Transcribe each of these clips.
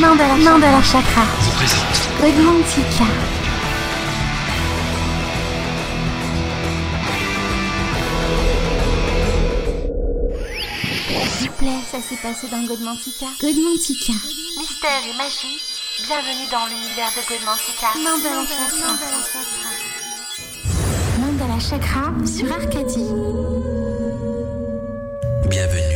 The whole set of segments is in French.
Mandala, Mandala Chakra vous présente Mantica. S'il vous plaît, ça s'est passé dans God Mantica. God Mantica. Mystère et magie, bienvenue dans l'univers de God Mantica. Mandala Chakra. Mandala Chakra sur Arcadie. Bienvenue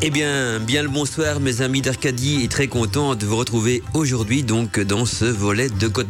Eh bien, bien le bonsoir mes amis d'Arcadie et très content de vous retrouver aujourd'hui donc dans ce volet de Côte.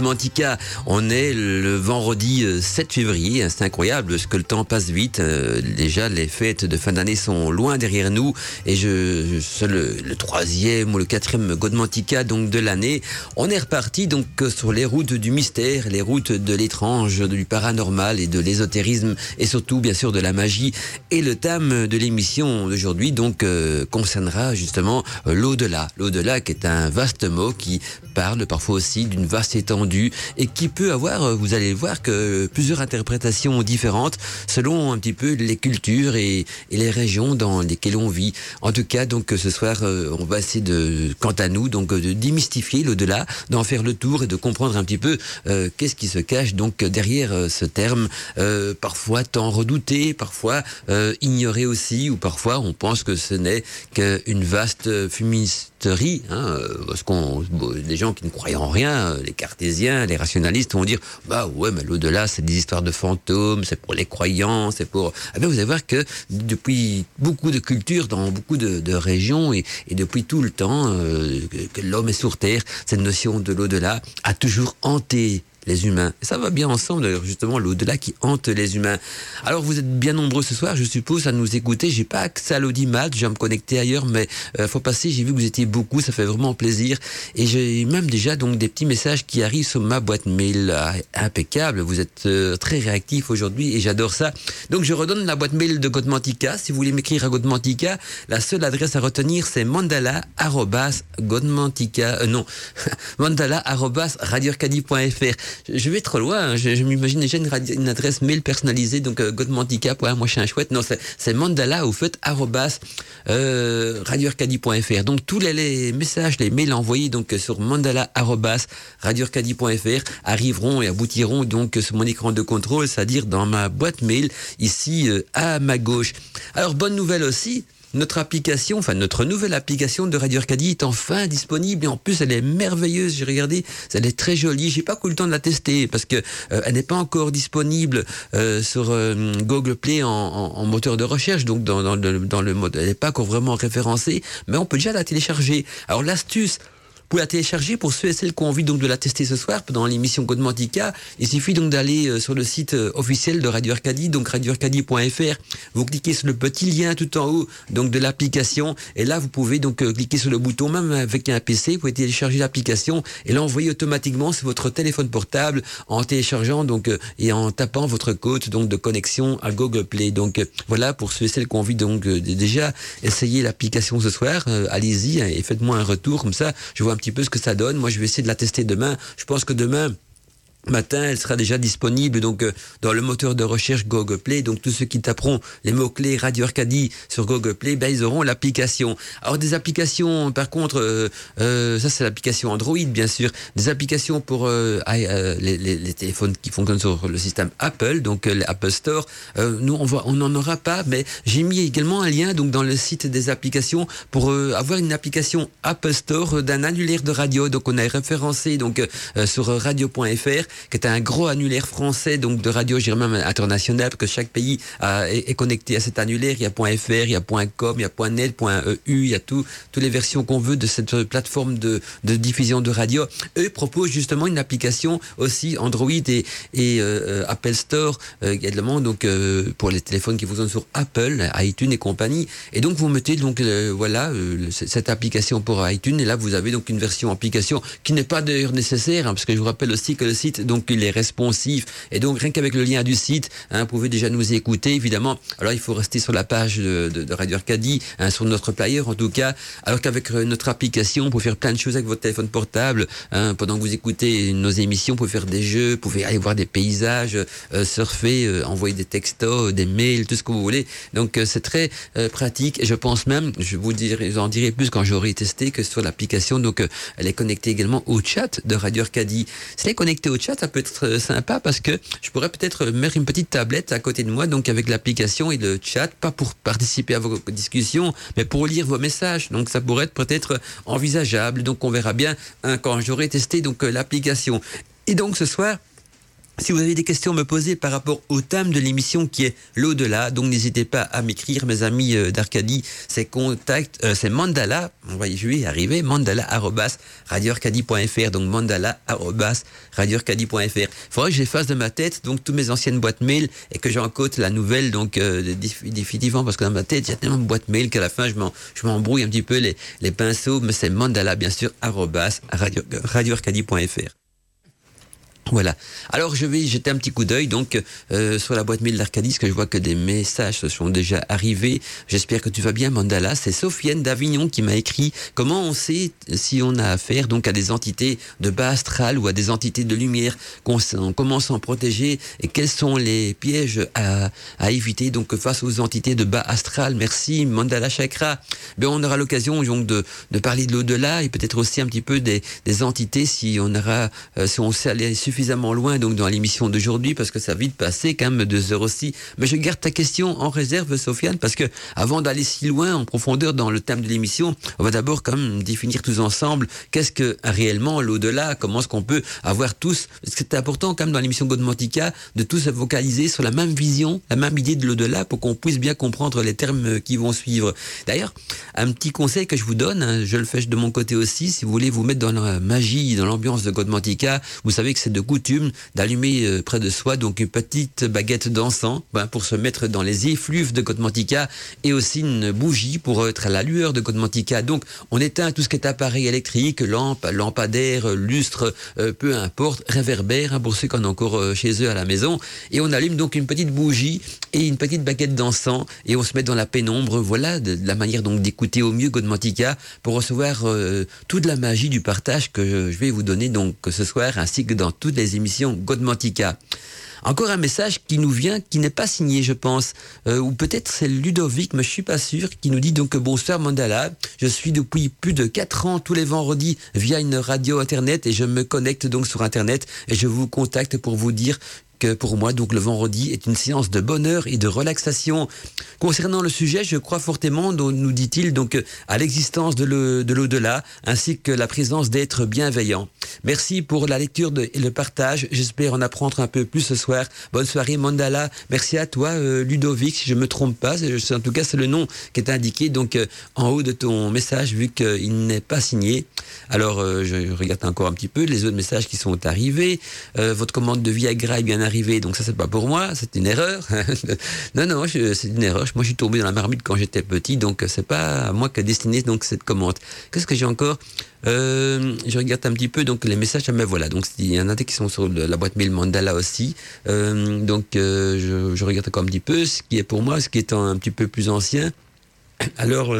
On est le vendredi euh, 7 février, hein, c'est incroyable ce que le temps passe vite. Euh, déjà les fêtes de fin d'année sont loin derrière nous et je, je le, le troisième ou le quatrième Côte donc de l'année. On est reparti donc euh, sur les routes du mystère, les routes de l'étrange, du paranormal et de l'ésotérisme et surtout bien sûr de la magie. Et le thème de l'émission d'aujourd'hui donc euh, concernera justement euh, l'au-delà. L'au-delà qui est un vaste mot qui parle parfois aussi d'une vaste étendue et qui peut avoir, euh, vous allez le voir, que plusieurs interprétations différentes selon un petit peu les cultures et, et les régions dans lesquelles on vit. En tout cas, donc ce soir, euh, on va essayer de, quant à nous, donc de démystifier l'au-delà, d'en faire le tour et de comprendre un petit peu euh, qu'est-ce qui se cache donc derrière ce terme, euh, parfois tant redouté, parfois euh, ignoré aussi, ou parfois on pense que ce n'est qu'une vaste fumisterie, hein, euh, parce qu'on, les gens qui ne croient en rien, euh, les cartésiens, les rationalistes vont dire, bah ouais, mais l'au-delà, c'est des histoires de fantômes, c'est pour les croyants, c'est pour. Ah ben, vous allez voir que depuis beaucoup de cultures, dans beaucoup de, de régions et, et depuis tout le temps euh, que, que l'homme est sur terre, cette notion de l'au-delà a toujours hanté les humains. Et ça va bien ensemble, justement, l'au-delà qui hante les humains. Alors, vous êtes bien nombreux ce soir, je suppose, à nous écouter. J'ai pas accès à l'audimat, je vais me connecter ailleurs, mais euh, faut passer. J'ai vu que vous étiez beaucoup, ça fait vraiment plaisir. Et j'ai même déjà donc des petits messages qui arrivent sur ma boîte mail. Ah, impeccable, vous êtes euh, très réactif aujourd'hui et j'adore ça. Donc, je redonne la boîte mail de Godmantica. Si vous voulez m'écrire à Godmantica, la seule adresse à retenir, c'est mandala.godmantica. Euh, non, mandala.radioarcadie.fr. Je vais trop loin, hein. je, m'imagine déjà une, une adresse mail personnalisée, donc euh, godmantica. Moi, je suis un chouette. Non, c'est mandala au arrobas euh. Donc tous les, messages, les mails envoyés donc euh, sur mandala arrobas arriveront et aboutiront donc sur mon écran de contrôle, c'est-à-dire dans ma boîte mail ici euh, à ma gauche. Alors bonne nouvelle aussi. Notre application, enfin notre nouvelle application de Radio Arcadie est enfin disponible et en plus elle est merveilleuse. J'ai regardé, elle est très jolie. J'ai pas eu le temps de la tester parce que euh, elle n'est pas encore disponible euh, sur euh, Google Play en, en- en moteur de recherche, donc dans, dans le, dans le mode, elle n'est pas encore vraiment référencée, mais on peut déjà la télécharger. Alors l'astuce. Pouvez la télécharger pour ceux et celles qui ont envie donc de la tester ce soir pendant l'émission Godmantica. Il suffit donc d'aller euh, sur le site euh, officiel de Radio Arcadie, donc radioarcadie.fr. Vous cliquez sur le petit lien tout en haut donc de l'application et là vous pouvez donc euh, cliquer sur le bouton même avec un PC, vous pouvez télécharger l'application et l'envoyer automatiquement sur votre téléphone portable en téléchargeant donc et en tapant votre code donc de connexion à Google Play. Donc voilà pour ceux et celles qui ont envie donc déjà essayer l'application ce soir, allez-y et faites-moi un retour comme ça, je vois petit peu ce que ça donne. Moi je vais essayer de la tester demain. Je pense que demain matin, elle sera déjà disponible donc euh, dans le moteur de recherche Google Play. Donc tous ceux qui taperont les mots clés Radio Arcadie sur Google Play, ben ils auront l'application. Alors des applications, par contre, euh, euh, ça c'est l'application Android bien sûr. Des applications pour euh, euh, les, les- les téléphones qui fonctionnent sur le système Apple, donc euh, l'Apple Store. Nous on voit, on n'en aura pas, mais j'ai mis également un lien donc dans le site des applications pour avoir une application Apple Store d'un annulaire de radio. Donc on a référencé donc sur radio.fr qui est un gros annulaire français donc de radio, même international, parce que chaque pays a- est, connecté à cet annulaire. Il y a .fr, il y a .com, il y a .net, .eu, il y a tout, toutes les versions qu'on veut de cette euh, plateforme de, de diffusion de radio. Eux proposent justement une application aussi Android et, et euh, Apple Store euh, également donc euh, pour les téléphones qui fonctionnent sur Apple, iTunes et compagnie. Et donc vous mettez donc euh, voilà euh, cette application pour iTunes et là vous avez donc une version application qui n'est pas d'ailleurs nécessaire hein, parce que je vous rappelle aussi que le site donc il est responsif. Et donc rien qu'avec le lien du site, hein, vous pouvez déjà nous écouter, évidemment. Alors il faut rester sur la page de, Radio Arcadie, hein, sur notre player en tout cas. Alors qu'avec euh, notre application, vous pouvez faire plein de choses avec votre téléphone portable. Hein, pendant que vous écoutez nos émissions, vous pouvez faire des jeux, vous pouvez aller voir des paysages, euh, surfer, euh, envoyer des textos, des mails, tout ce que vous voulez. Donc c'est très pratique. Et je pense même, je vous en dirai plus quand j'aurai testé que sur l'application. Donc elle est connectée également au chat de Radio Arcadie. Si elle au chat, ça peut être sympa parce que je pourrais peut-être mettre une petite tablette à côté de moi, donc avec l'application et le chat, pas pour participer à vos discussions, mais pour lire vos messages. Donc ça pourrait être peut-être envisageable. Donc on verra bien hein, quand j'aurai testé donc euh, l'application. Et donc ce soir, si vous avez des questions à me poser par rapport au thème de l'émission qui est l'au-delà, donc n'hésitez pas à m'écrire, mes amis euh, d'Arcadie, c'est contact, euh, c'est mandala, on va y arriver, mandala radioarcadie.fr, donc mandala radioarcadie.fr. Il faudrait que j'efface de ma tête donc toutes mes anciennes boîtes mail et que j'encote la nouvelle donc euh, définitivement parce que dans ma tête il y a tellement de boîtes mail qu'à la fin je m'embrouille un petit peu les, les pinceaux, mais c'est mandala bien sûr radioarcadie.fr. Voilà. Alors je vais jeter un petit coup d'œil donc euh, sur la boîte mail d'Arcadis que je vois que des messages se sont déjà arrivés. J'espère que tu vas bien Mandala. C'est Sofiane d'Avignon qui m'a écrit comment on sait si on a affaire donc à des entités de bas astral ou à des entités de lumière, comment s'en protéger et quels sont les pièges à, à, éviter donc face aux entités de bas astral. Merci Mandala Chakra. Ben, on aura l'occasion donc de, de parler de l'au-delà et peut-être aussi un petit peu des, des entités si on aura euh, si on sait aller suffisamment loin donc dans l'émission d'aujourd'hui parce que ça vite passé quand même deux heures aussi. Mais je garde ta question en réserve, Sofiane, parce que avant d'aller si loin en profondeur dans le thème de l'émission, on va d'abord quand même définir tous ensemble qu'est-ce que réellement l'au-delà, comment est-ce qu'on peut avoir tous. Parce que c'est important quand même dans l'émission Godmantica de tous se focaliser sur la même vision, la même idée de l'au-delà pour qu'on puisse bien comprendre les termes qui vont suivre. D'ailleurs, un petit conseil que je vous donne, hein, je le fais de mon côté aussi, si vous voulez vous mettre dans la magie, dans l'ambiance de Godmantica, vous savez que c'est de coutume d'allumer euh, près de soi donc une petite baguette d'encens ben, pour se mettre dans les effluves de Godmantica et aussi une bougie pour être à la lueur de Godmantica. Donc on éteint tout ce qui est appareil électrique, lampe, lampadaire, lustre, euh, peu importe, réverbère hein, pour ceux qui en ont encore euh, chez eux à la maison. Et on allume donc une petite bougie et une petite baguette d'encens et on se met dans la pénombre. Voilà de, la manière donc d'écouter au mieux Godmantica pour recevoir toute la magie du partage que je vais vous donner donc ce soir ainsi que dans toutes les émissions Godmantica. Encore un message qui nous vient, qui n'est pas signé, je pense, euh, ou peut-être c'est Ludovic, mais je suis pas sûr, qui nous dit donc bonsoir Mandala, je suis depuis plus de 4 ans tous les vendredis via une radio internet et je me connecte donc sur internet et je vous contacte pour vous dire que pour moi, donc le vendredi est une séance de bonheur et de relaxation. Concernant le sujet, je crois fortement, nous dit-il, donc à l'existence de l'au-delà, ainsi que la présence d'êtres bienveillants. Merci pour la lecture et le partage. J'espère en apprendre un peu plus ce soir. Bonne soirée, Mandala. Merci à toi, euh, Ludovic, si je me trompe pas. En tout cas, c'est le nom qui est indiqué donc euh, en haut de ton message, vu qu'il n'est pas signé. Alors, euh, je regarde encore un petit peu les autres messages qui sont arrivés. votre commande de Viagra est bien donc ça c'est pas pour moi, c'est une erreur. non, non, c'est une erreur. Moi je suis tombé dans la marmite quand j'étais petit, donc c'est pas à moi qu'a destiné donc cette commande. Qu'est-ce que j'ai encore? Euh, Je regarde un petit peu donc les messages. Ah, mais voilà, donc il y en a des qui sont sur la boîte mail Mandala aussi. Euh, donc euh, je, regarde encore un petit peu ce qui est pour moi, ce qui est un, petit peu plus ancien. Alors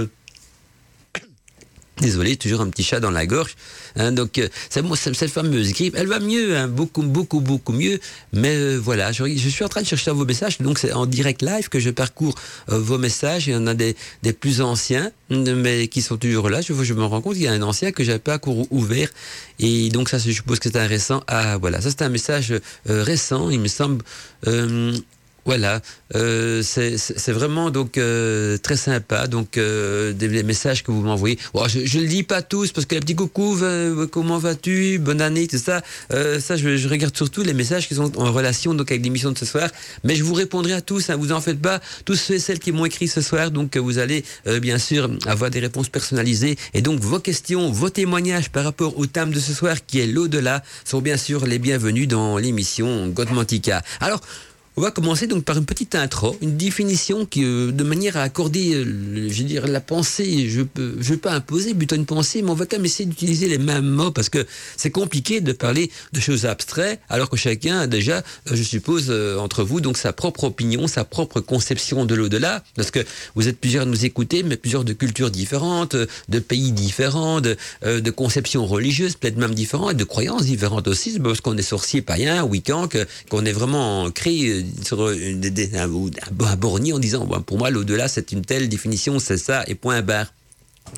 Désolé, toujours un petit chat dans la gorge. Hein, donc, euh, cette fameuse grippe, elle va mieux, hein, beaucoup, beaucoup, beaucoup mieux. Mais euh, voilà, je, suis en train de chercher vos messages. Donc, c'est en direct live que je parcours euh, vos messages. Il y en a des, des, plus anciens, mais qui sont toujours là. Je, je me rends compte qu'il y a un ancien que j'avais pas couru ouvert. Et donc, ça, je suppose que c'est un récent. Ah, voilà, ça, c'est un message récent, il me semble. Voilà, euh, c'est vraiment donc euh, très sympa. Donc euh, des, messages que vous m'envoyez. je, ne le dis pas tous parce que les petits coucou, comment vas-tu, bonne année, tout ça. ça, je, regarde surtout les messages qui sont en relation donc avec l'émission de ce soir. Mais je vous répondrai à tous. Hein, vous en faites pas. Tous ceux et celles qui m'ont écrit ce soir, donc vous allez bien sûr avoir des réponses personnalisées. Et donc vos questions, vos témoignages par rapport au thème de ce soir qui est l'au-delà sont bien sûr les bienvenus dans l'émission Godmantica. Alors On va commencer donc par une petite intro, une définition qui, euh, de manière à accorder, euh, je veux dire, la pensée. Je peux, je pas imposer plutôt une pensée, mais on va quand même essayer d'utiliser les mêmes mots parce que c'est compliqué de parler de choses abstraites alors que chacun a déjà, euh, je suppose, entre vous, donc sa propre opinion, sa propre conception de l'au-delà. Parce que vous êtes plusieurs à nous écouter, mais plusieurs de cultures différentes, de pays différents, de, de conceptions religieuses peut-être même différentes, et de croyances différentes aussi, parce qu'on est sorcier, païen, week-end, qu'on est vraiment créé sur un, en disant pour moi l'au-delà c'est une telle définition, c'est ça et point barre.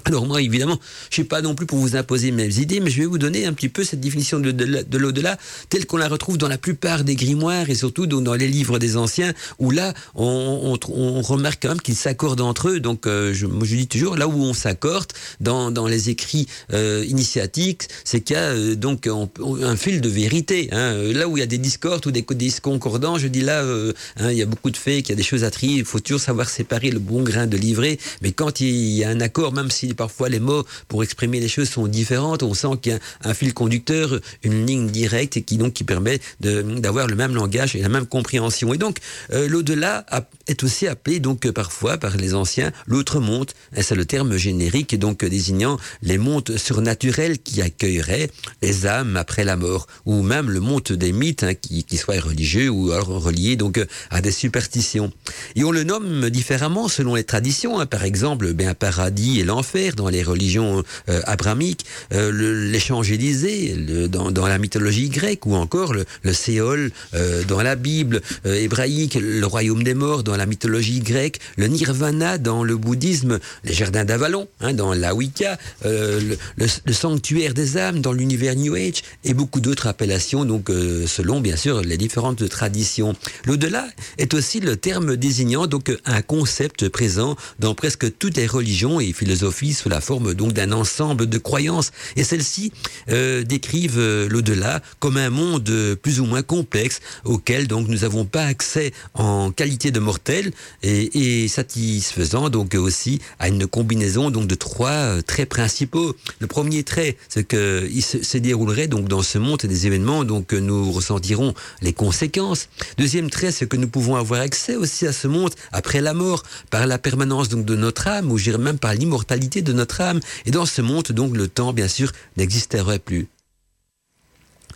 Alors moi, évidemment, je suis pas non plus pour vous imposer mes idées, mais je vais vous donner un petit peu cette définition de, de, l'au-delà telle qu'on la retrouve dans la plupart des grimoires et surtout dans les livres des anciens, où là, on, remarque quand même qu'ils s'accordent entre eux. Donc, euh, je, je dis toujours, là où on s'accorde dans, les écrits euh, initiatiques, c'est qu'il y a euh, donc un, fil de vérité. Hein. Là où il y a des discordes ou des disconcordants, je dis là, hein, il y a beaucoup de faits, qu'il y a des choses à trier, il faut toujours savoir séparer le bon grain de livret. Mais quand il y a un accord, même si parfois les mots pour exprimer les choses sont différentes, on sent qu'il y a un fil conducteur, une ligne directe et qui donc qui permet d'avoir le même langage et la même compréhension. Et donc euh, l'au-delà est aussi appelé donc parfois par les anciens l'autre monde. C'est le terme générique donc désignant les mondes surnaturels qui accueilleraient les âmes après la mort, ou même le monde des mythes hein, qui, qui soient religieux ou alors reliés donc à des superstitions. Et on le nomme différemment selon les traditions. Hein. Par exemple, ben, paradis et l'enfer dans les religions euh, abramiques, euh, l'échange Élysée dans, la mythologie grecque, ou encore le, Séol euh, dans la Bible hébraïque, le royaume des morts dans la mythologie grecque, le Nirvana dans le bouddhisme, les jardins d'Avalon hein, dans la Wicca, le, le, sanctuaire des âmes dans l'univers New Age, et beaucoup d'autres appellations, donc selon bien sûr les différentes traditions. L'au-delà est aussi le terme désignant donc un concept présent dans presque toutes les religions et philosophies sous la forme donc d'un ensemble de croyances. Et celles-ci euh, décrivent euh, l'au-delà comme un monde plus ou moins complexe auquel donc nous n'avons pas accès en qualité de mortel et, satisfaisant donc aussi à une combinaison donc de trois euh, traits principaux. Le premier trait, c'est que il se, déroulerait donc dans ce monde des événements donc nous ressentirons les conséquences. Deuxième trait, c'est que nous pouvons avoir accès aussi à ce monde après la mort par la permanence donc de notre âme ou même par l'immortalité de notre âme. Et dans ce monde, donc, le temps, bien sûr, n'existerait plus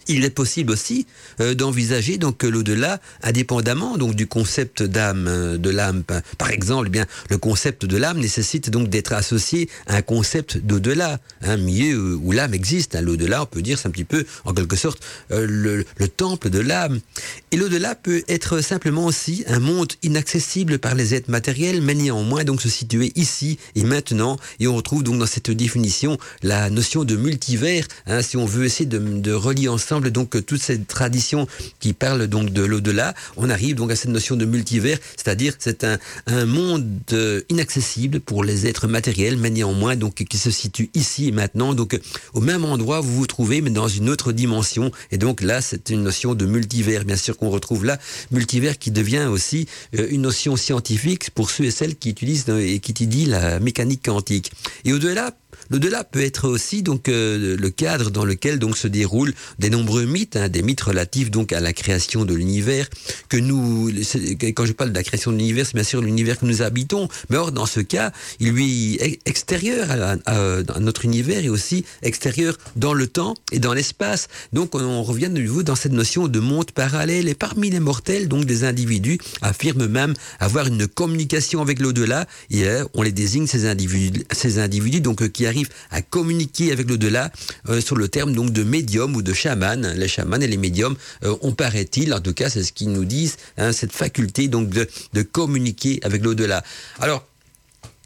il est possible aussi euh, d'envisager donc l'au-delà indépendamment donc du concept d'âme euh, de l'âme par exemple eh bien le concept de l'âme nécessite donc d'être associé à un concept d'au-delà un milieu où l'âme existe hein, l'au-delà on peut dire c'est un petit peu en quelque sorte euh, le, le, temple de l'âme. Et l'au-delà peut être simplement aussi un monde inaccessible par les êtres matériels mais néanmoins donc se situer ici et maintenant. Et on retrouve donc dans cette définition la notion de multivers hein, si on veut essayer de relier ensemble donc toutes ces traditions qui parlent donc de l'au-delà, on arrive donc à cette notion de multivers, c'est-à-dire c'est un, monde euh, inaccessible pour les êtres matériels, mais néanmoins donc qui se situe ici et maintenant, donc au même endroit vous vous trouvez, mais dans une autre dimension. Et donc là, c'est une notion de multivers, bien sûr qu'on retrouve là, multivers qui devient aussi euh, une notion scientifique pour ceux et celles qui utilisent euh, et qui étudient la mécanique quantique. Et au-delà, L'au-delà peut être aussi donc euh, le cadre dans lequel donc se déroulent des nombreux mythes, hein, des mythes relatifs donc à la création de l'univers que nous. Quand je parle de la création de l'univers, c'est bien sûr l'univers que nous habitons. Mais or dans ce cas, il lui est extérieur à, notre univers et aussi extérieur dans le temps et dans l'espace. Donc on, revient de nouveau dans cette notion de monde parallèle. Et parmi les mortels, donc des individus affirment même avoir une communication avec l'au-delà. Et euh, on les désigne ces individus, ces individus donc qui à communiquer avec l'au-delà euh, sur le terme donc de médium ou de chaman. Les chamans et les médiums euh, on paraît-il, en tout cas c'est ce qu'ils nous disent, hein, cette faculté donc de, de communiquer avec l'au-delà. Alors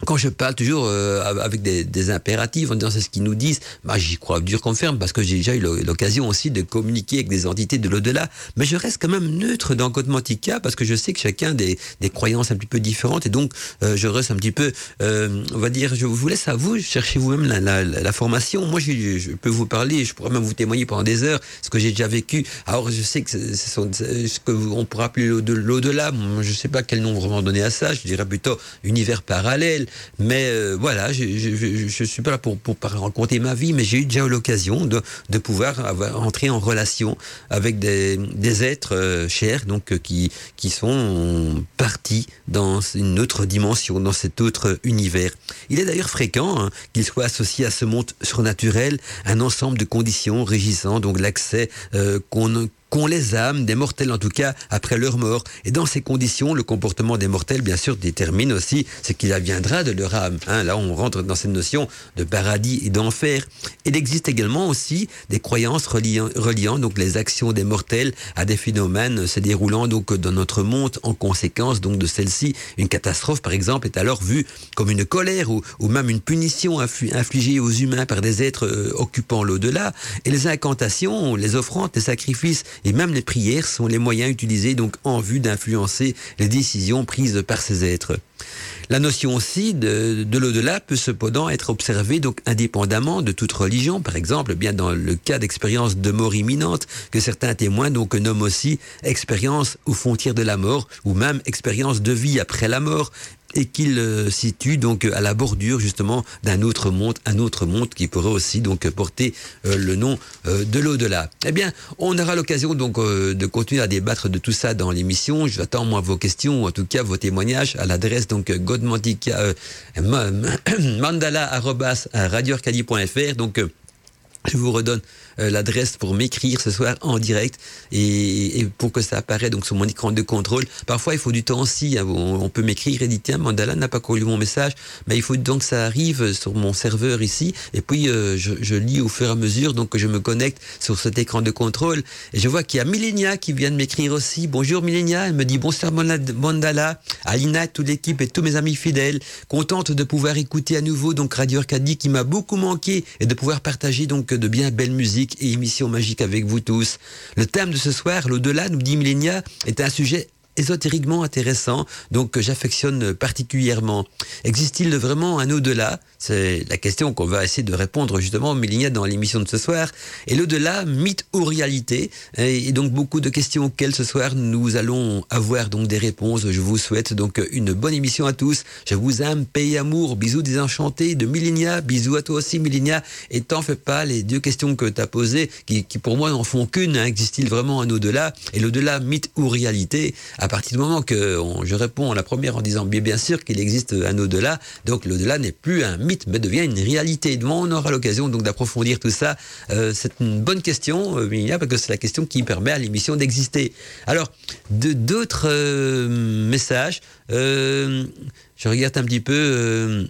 quand je parle toujours euh, avec des, des, impératifs en disant c'est ce qu'ils nous disent, bah, j'y crois dur qu'on ferme parce que j'ai déjà eu l'occasion aussi de communiquer avec des entités de l'au-delà. Mais je reste quand même neutre dans Godmantica parce que je sais que chacun des, des croyances un petit peu différentes et donc euh, je reste un petit peu, euh, on va dire, je vous laisse à vous, chercher vous-même la, la, la, formation. Moi, je, je, peux vous parler, je pourrais même vous témoigner pendant des heures ce que j'ai déjà vécu. Alors, je sais que c'est ce qu'on pourrait appeler l'au-delà. Je ne sais pas quel nom vraiment donner à ça. Je dirais plutôt univers parallèle Mais euh, voilà, je ne suis pas là pour, pour raconter ma vie, mais j'ai eu déjà l'occasion de, de pouvoir entrer en relation avec des, des êtres euh, chers, donc euh, qui, qui sont partis dans une autre dimension, dans cet autre univers. Il est d'ailleurs fréquent hein, qu'il soit associé à ce monde surnaturel un ensemble de conditions régissant donc l'accès qu'on qu'ont les âmes des mortels en tout cas après leur mort. Et dans ces conditions, le comportement des mortels bien sûr détermine aussi ce qu'il adviendra de leur âme. Hein, là, on rentre dans cette notion de paradis et d'enfer. Il existe également aussi des croyances reliant, reliant donc les actions des mortels à des phénomènes se déroulant donc dans notre monde en conséquence donc de celle-ci. Une catastrophe par exemple est alors vue comme une colère ou, ou même une punition infligée aux humains par des êtres euh, occupant l'au-delà. Et les incantations, les offrandes, les sacrifices et même les prières sont les moyens utilisés donc en vue d'influencer les décisions prises par ces êtres. La notion aussi de, de l'au-delà peut cependant être observée donc indépendamment de toute religion. Par exemple, bien dans le cas d'expériences de mort imminente que certains témoins donc nomment aussi expérience aux frontières de la mort ou même expérience de vie après la mort et qu'il euh, situe donc à la bordure justement d'un autre monde, un autre monde qui pourrait aussi donc porter euh, le nom euh, de l'au-delà. Eh bien, on aura l'occasion donc de continuer à débattre de tout ça dans l'émission. J'attends moi vos questions, en tout cas vos témoignages à l'adresse donc godmantica mandala Donc je vous redonne euh, l'adresse pour m'écrire ce soir en direct et, pour que ça apparaît donc sur mon écran de contrôle. Parfois, il faut du temps aussi. Hein, on, peut m'écrire et dire tiens, Mandala n'a pas lu mon message, mais il faut donc que ça arrive sur mon serveur ici. Et puis, euh, je, lis au fur et à mesure, donc je me connecte sur cet écran de contrôle et je vois qu'il y a Millenia qui vient de m'écrire aussi. Bonjour Millenia, elle me dit bonsoir Mandala, Alina, toute l'équipe et tous mes amis fidèles, contente de pouvoir écouter à nouveau donc Radio Arcadie qui m'a beaucoup manqué et de pouvoir partager donc de bien belles musiques et émission magique avec vous tous. Le thème de ce soir, l'au-delà, nous dit Millenia, est un sujet ésotériquement intéressant, donc que j'affectionne particulièrement. Existe-t-il vraiment un au-delà? C'est la question qu'on va essayer de répondre justement, Mélinia, dans l'émission de ce soir. Et l'au-delà, mythe ou réalité? Et donc beaucoup de questions auxquelles ce soir nous allons avoir donc des réponses. Je vous souhaite donc une bonne émission à tous. Je vous aime, et amour. Bisous désenchantés de Millenia. Bisous à toi aussi, Millenia. Et t'en fais pas, les deux questions que tu as posées, qui, pour moi n'en font qu'une. Hein. Existe-t-il vraiment un au-delà? Et l'au-delà, mythe ou réalité? Partir du moment que je réponds à la première en disant bien, bien sûr qu'il existe un au-delà, donc l'au-delà n'est plus un mythe, mais devient une réalité. on aura l'occasion donc d'approfondir tout ça. Euh, c'est une bonne question, euh, parce que c'est la question qui permet à l'émission d'exister. Alors, d'autres euh, messages. je regarde un petit peu.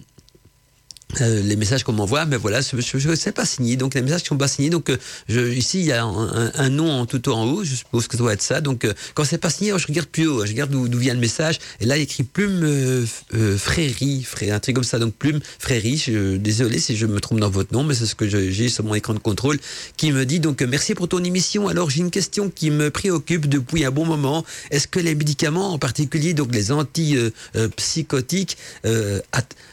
Euh, les messages qu'on m'envoie, mais voilà, je ne sais pas signé. Donc les messages qui sont pas signés. Donc euh, ici il y a un, nom en tout en haut. Je suppose que ça doit être ça. Donc euh, quand c'est pas signé, je regarde plus haut. Je regarde d'où vient le message. Et là il écrit Plume euh, Frérie, un truc comme ça. Donc Plume Frérie. Je, désolé si je me trompe dans votre nom, mais c'est ce que j'ai sur mon écran de contrôle qui me dit donc merci pour ton émission. Alors j'ai une question qui me préoccupe depuis un bon moment. Est-ce que les médicaments, en particulier donc les antipsychotiques,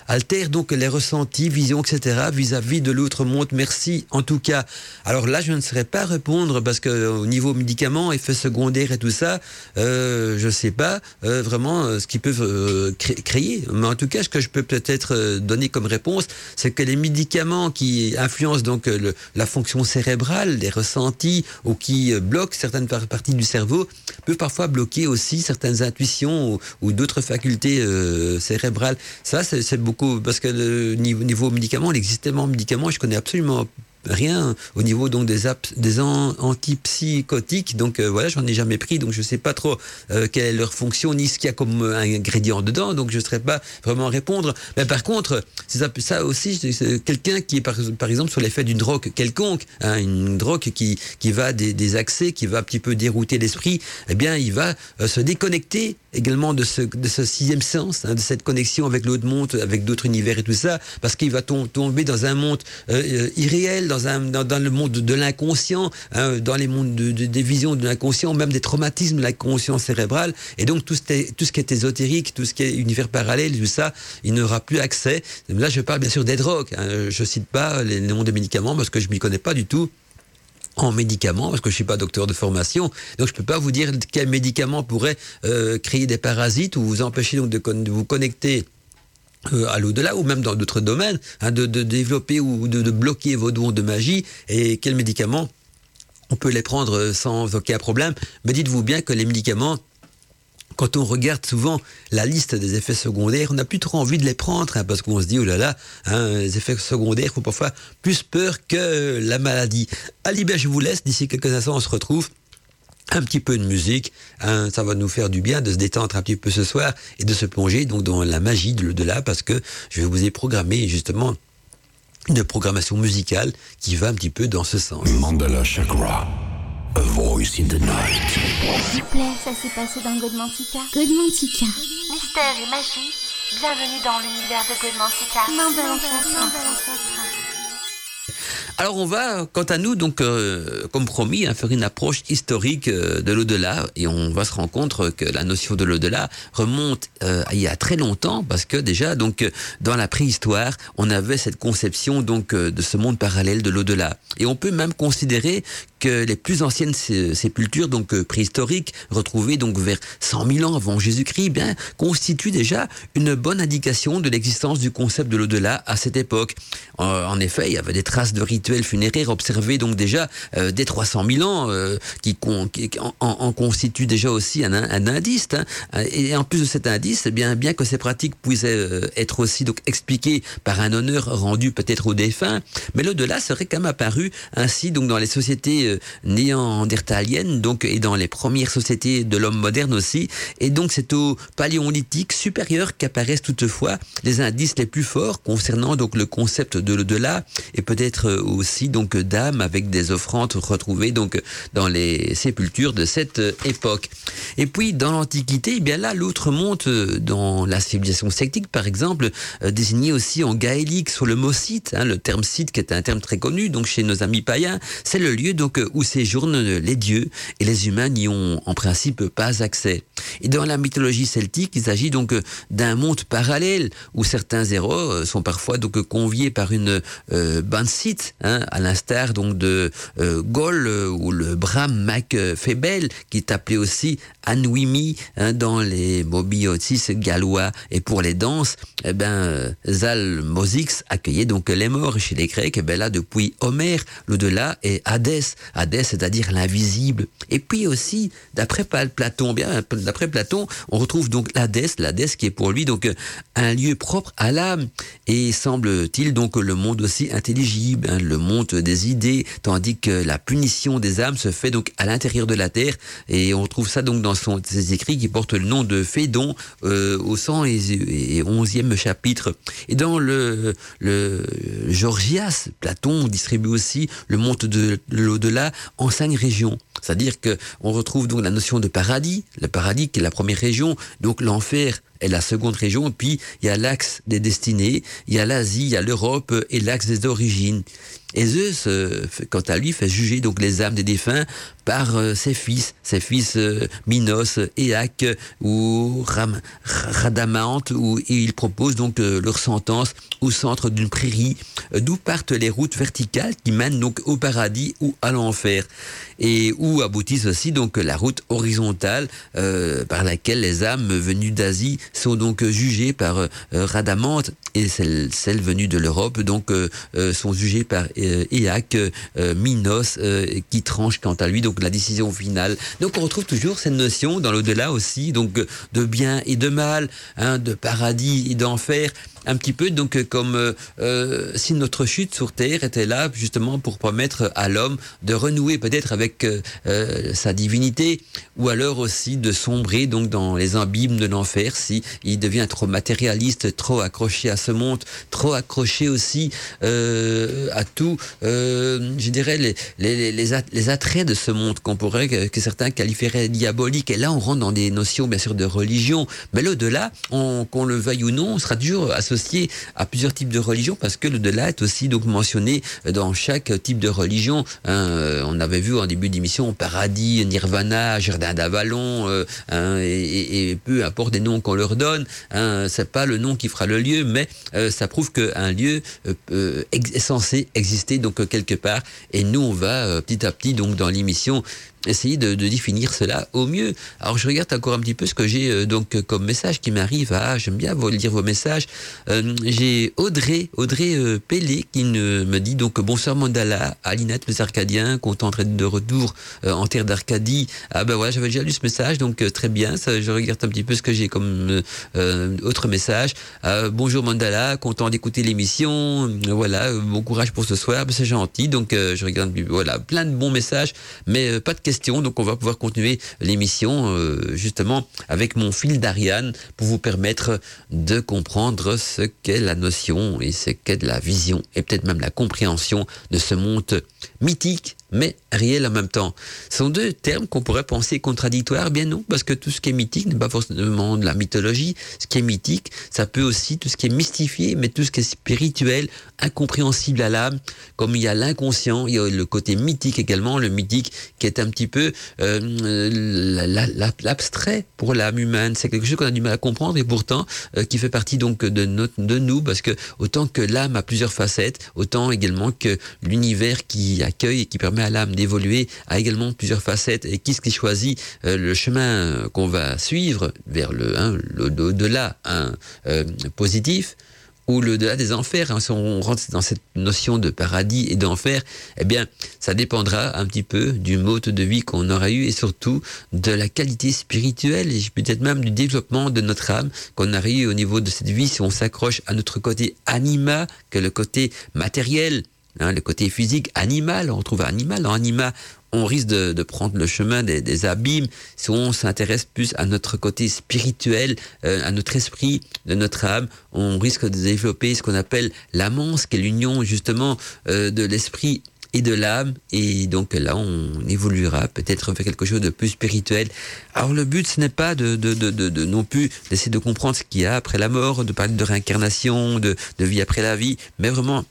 altèrent donc les ressentis vision, etc., vis-à-vis de l'autre monde. Merci en tout cas. Alors là, je ne saurais pas répondre parce que au niveau médicaments, effets secondaires et tout ça, euh, je sais pas euh, vraiment euh, ce qu'ils peuvent euh, créer. Mais en tout cas, ce que je peux peut-être donner comme réponse, c'est que les médicaments qui influencent donc la fonction cérébrale, les ressentis ou qui bloquent certaines parties du cerveau, peuvent parfois bloquer aussi certaines intuitions ou, d'autres facultés cérébrales. Ça, c'est beaucoup parce que le niveau au niveau médicaments, il existe tellement de médicaments, je connais absolument rien au niveau donc des, des antipsychotiques. Donc euh, voilà, j'en ai jamais pris, donc je sais pas trop euh, quelle est leur fonction ni ce qu'il y a comme euh, ingrédient dedans. Donc je ne saurais pas vraiment répondre. Mais par contre, c'est ça, ça, aussi, quelqu'un qui est par, exemple sur l'effet d'une drogue quelconque, hein, une drogue qui qui va des, accès, qui va un petit peu dérouter l'esprit. Eh bien, il va se déconnecter également de ce, de ce sixième sens, hein, de cette connexion avec l'autre monde, avec d'autres univers et tout ça, parce qu'il va tomber dans un monde irréel, dans, le monde de l'inconscient, hein, dans les mondes de, des visions de l'inconscient, même des traumatismes de l'inconscient cérébral. Et donc tout ce, tout ce qui est ésotérique, tout ce qui est univers parallèle, tout ça, il n'aura plus accès. Là, je parle bien sûr des drogues. Hein. Je cite pas les noms des médicaments parce que je m'y connais pas du tout en médicaments, parce que je suis pas docteur de formation, donc je peux pas vous dire quel médicament pourrait euh, créer des parasites ou vous empêcher donc de vous connecter à l'au-delà ou même dans d'autres domaines, hein, de, développer ou de, de, bloquer vos dons de magie et quels médicaments on peut les prendre sans aucun problème. Mais dites-vous bien que les médicaments quand on regarde souvent la liste des effets secondaires, on n'a plus trop envie de les prendre, hein, parce qu'on se dit, oh là là, hein, les effets secondaires font parfois plus peur que la maladie. Bien, je vous laisse, d'ici quelques instants, on se retrouve. Un petit peu de musique, hein, ça va nous faire du bien de se détendre un petit peu ce soir et de se plonger donc dans la magie de l'au-delà parce que je vous ai programmé justement une programmation musicale qui va un petit peu dans ce sens. Mandala Chakra. A voice in the night. S'il vous plaît, ça s'est passé dans Godmantica. Godmantica. Mystère et magie. Bienvenue dans l'univers de Godmantica. Mandala Chakra. Alors on va, quant à nous, donc euh, comme promis, hein, faire une approche historique euh, de l'au-delà et on va se rendre compte que la notion de l'au-delà remonte euh, il y a très longtemps parce que déjà donc dans la préhistoire, on avait cette conception donc de ce monde parallèle de l'au-delà et on peut même considérer que les plus anciennes sépultures donc préhistoriques retrouvées donc vers 100 000 ans avant Jésus-Christ, bien constituent déjà une bonne indication de l'existence du concept de l'au-delà à cette époque. en effet, il y avait des traces de rites funéraire observé donc déjà euh, dès 300 000 ans, euh, qui, en, constitue déjà aussi un, indice. Hein. Et en plus de cet indice, eh bien, bien que ces pratiques puissent euh, être aussi donc expliquées par un honneur rendu peut-être aux défunts, mais l'au-delà serait quand même apparu ainsi donc dans les sociétés néandertaliennes donc et dans les premières sociétés de l'homme moderne aussi. Et donc c'est au paléolithique supérieur qu'apparaissent toutefois les indices les plus forts concernant donc le concept de l'au-delà et peut-être aussi donc d'âmes avec des offrandes retrouvées donc dans les sépultures de cette époque. Et puis dans l'Antiquité, eh bien là l'autre monte dans la civilisation celtique par exemple, euh, désigné aussi en gaélique sur le mot site, hein, le terme site qui est un terme très connu donc chez nos amis païens, c'est le lieu donc où séjournent les dieux et les humains n'y ont en principe pas accès. Et dans la mythologie celtique, il s'agit donc d'un monde parallèle où certains héros sont parfois donc conviés par une euh, Hein, à l'instar donc de euh, Gaulle euh, ou le Bram Mac Febel, qui est appelé aussi Anouimi hein, dans les mobiotis gallois. Et pour les danses, eh ben, Zal Mosix accueillait donc les morts chez les Grecs. Et ben là, depuis Homère, l'au-delà est Hadès. Hadès, c'est-à-dire l'invisible. Et puis aussi, d'après Platon, bien, d'après Platon, on retrouve donc l'Hadès, qui est pour lui donc un lieu propre à l'âme. Et semble-t-il donc le monde aussi intelligible, hein, monde des idées, tandis que la punition des âmes se fait donc à l'intérieur de la terre. Et on trouve ça donc dans son, ses écrits qui portent le nom de Phédon euh, au 111e chapitre. Et dans le, le Georgias, Platon distribue aussi le monde de l'au-delà en cinq régions. C'est-à-dire que on retrouve donc la notion de paradis, le paradis qui est la première région, donc l'enfer est la seconde région, et puis il y a l'axe des destinées, il y a l'Asie, il y a l'Europe et l'axe des origines. Et Zeus, euh, quant à lui, fait juger donc les âmes des défunts par euh, ses fils, ses fils euh, Minos, Éac ou Ram, Radamante, où il propose donc leur sentence au centre d'une prairie, d'où partent les routes verticales qui mènent donc au paradis ou à l'enfer, et où aboutissent aussi donc la route horizontale par laquelle les âmes venues d'Asie sont donc jugées par Radamante et celles, venues de l'Europe. Donc sont jugées par Éac, Minos, qui tranche quant à lui. Donc la décision finale. Donc on retrouve toujours cette notion dans l'au-delà aussi, donc de bien et de mal, hein, de paradis et d'enfer un petit peu donc euh, comme euh, euh, si notre chute sur Terre était là justement pour permettre à l'homme de renouer peut-être avec sa divinité ou alors aussi de sombrer donc dans les abîmes de l'enfer si il devient trop matérialiste, trop accroché à ce monde, trop accroché aussi à tout, je dirais les, les, les, attraits de ce monde qu'on pourrait que, certains qualifieraient diabolique. Et là, on rentre dans des notions bien sûr de religion, mais l'au-delà, qu'on le veuille ou non, on sera toujours associé à plusieurs types de religions parce que le delà est aussi donc mentionné dans chaque type de religion. Hein. Euh, on avait vu en début d'émission paradis, nirvana, jardin d'Avalon, euh, hein, et, peu importe les noms qu'on leur donne, hein, c'est pas le nom qui fera le lieu, mais euh, ça prouve qu'un lieu est censé exister donc quelque part. Et nous, on va petit à petit donc dans l'émission essayer de, définir cela au mieux. Alors je regarde encore un petit peu ce que j'ai euh, donc comme message qui m'arrive. Ah, j'aime bien vous lire vos messages. Euh, j'ai Audrey, Audrey euh, Pellé qui me dit donc bonsoir Mandala, Alinette les Arcadiens, content de retour en terre d'Arcadie. Ah ben voilà, j'avais déjà lu ce message, donc très bien. Ça, je regarde un petit peu ce que j'ai comme autre message. bonjour Mandala, content d'écouter l'émission. voilà, bon courage pour ce soir, ben, c'est gentil. Donc je regarde voilà plein de bons messages, mais pas de questions donc on va pouvoir continuer l'émission euh, justement avec mon fil d'Ariane pour vous permettre de comprendre ce qu'est la notion et ce qu'est la vision et peut-être même la compréhension de ce monde mythique mais réel en même temps. Ce sont deux termes qu'on pourrait penser contradictoires, bien non, parce que tout ce qui est mythique n'est pas forcément de la mythologie. Ce qui est mythique, ça peut aussi tout ce qui est mystifié, mais tout ce qui est spirituel, incompréhensible à l'âme, comme il y a l'inconscient, il y a le côté mythique également, le mythique qui est un petit peu euh, l'abstrait pour l'âme humaine. C'est quelque chose qu'on a du mal à comprendre et pourtant euh, qui fait partie donc de, nous, parce que autant que l'âme a plusieurs facettes, autant également que l'univers qui accueille et qui permet à l'âme d'évoluer a également plusieurs facettes. Et qui ce qui choisit euh, le chemin qu'on va suivre vers le, hein, delà hein, positif ou le delà des enfers, hein, si on rentre dans cette notion de paradis et d'enfer, eh bien, ça dépendra un petit peu du mode de vie qu'on aura eu et surtout de la qualité spirituelle et peut-être même du développement de notre âme qu'on aura eu au niveau de cette vie si on s'accroche à notre côté anima que le côté matériel. Hein, le côté physique animal, on trouve animal. En anima, on risque de, prendre le chemin des, abîmes si on s'intéresse plus à notre côté spirituel, euh, à notre esprit, de notre âme. On risque de développer ce qu'on appelle l'amance, qui est l'union justement euh, de l'esprit et de l'âme. Et donc là, on évoluera peut-être vers quelque chose de plus spirituel. Alors le but, ce n'est pas de, de, non plus d'essayer de comprendre ce qu'il y a après la mort, de parler de réincarnation, de, de vie après la vie, mais vraiment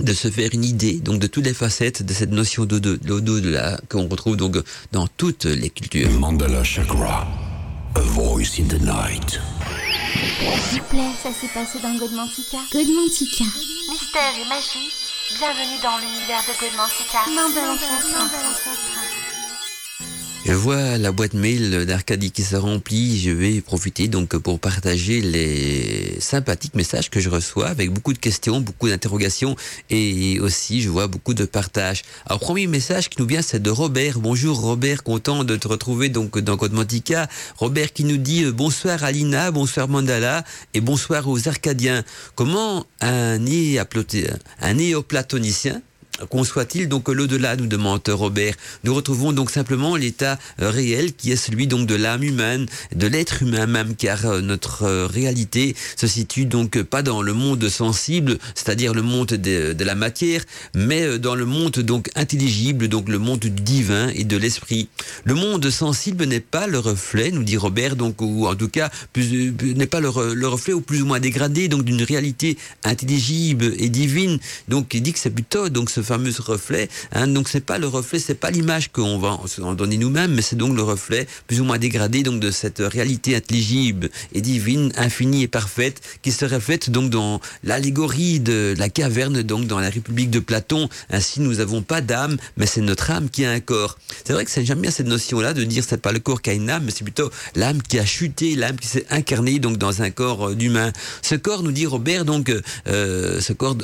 de se faire une idée donc de toutes les facettes de cette notion de de là qu'on retrouve donc dans toutes les cultures. Mandala Chakra, a voice in the night. S'il vous plaît, ça s'est passé dans Godmantica. Godmantica. Mystère et magie, bienvenue dans l'univers de Godmantica. Mandala Chakra. Je vois la boîte mail d'Arcadie qui se remplit. Je vais profiter donc pour partager les sympathiques messages que je reçois avec beaucoup de questions, beaucoup d'interrogations et aussi je vois beaucoup de partages. Alors premier message qui nous vient c'est de Robert. Bonjour Robert, content de te retrouver donc dans Code Mantica. Robert qui nous dit euh, bonsoir Alina, bonsoir Mandala et bonsoir aux Arcadiens. Comment un néoplatonicien Conçoit-il donc l'au-delà, nous demande Robert. Nous retrouvons donc simplement l'état euh, réel qui est celui donc de l'âme humaine, de l'être humain même, car euh, notre euh, réalité se situe donc pas dans le monde sensible, c'est-à-dire le monde de, la matière, mais dans le monde donc intelligible, donc le monde divin et de l'esprit. Le monde sensible n'est pas le reflet, nous dit Robert, donc ou en tout cas n'est pas le, reflet ou plus ou moins dégradé donc d'une réalité intelligible et divine. Donc il dit que c'est plutôt donc ce fameux reflet. Hein, donc c'est pas le reflet, c'est pas l'image qu'on va en donner nous-mêmes, mais c'est donc le reflet plus ou moins dégradé donc de cette réalité intelligible et divine, infinie et parfaite, qui se reflète donc dans l'allégorie de la caverne, donc dans la République de Platon. Ainsi, nous n'avons pas d'âme, mais c'est notre âme qui a un corps. C'est vrai que j'aime bien cette notion-là de dire c'est pas le corps qui a une âme, mais c'est plutôt l'âme qui a chuté, l'âme qui s'est incarnée donc dans un corps euh, d'humain. Ce corps, nous dit Robert, donc euh, ce corps,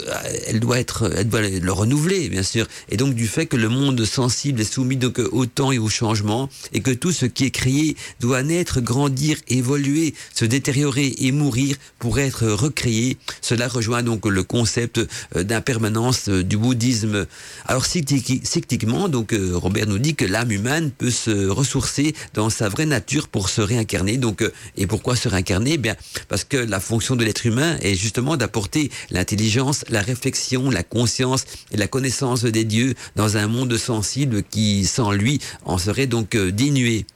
elle doit être, elle doit le renouveler bien sûr, et donc du fait que le monde sensible est soumis donc au temps et au changement, et que tout ce qui est créé doit naître, grandir, évoluer, se détériorer et mourir pour être recréé. Cela rejoint donc le concept euh, d'impermanence euh, du bouddhisme. Alors cycliquement, donc euh, Robert nous dit que l'âme humaine peut se ressourcer dans sa vraie nature pour se réincarner. Donc et pourquoi se réincarner? Eh Bien parce que la fonction de l'être humain est justement d'apporter l'intelligence, la réflexion, la conscience et la connaissance des dieux dans un monde sensible qui, sans lui, en serait donc euh, dénué.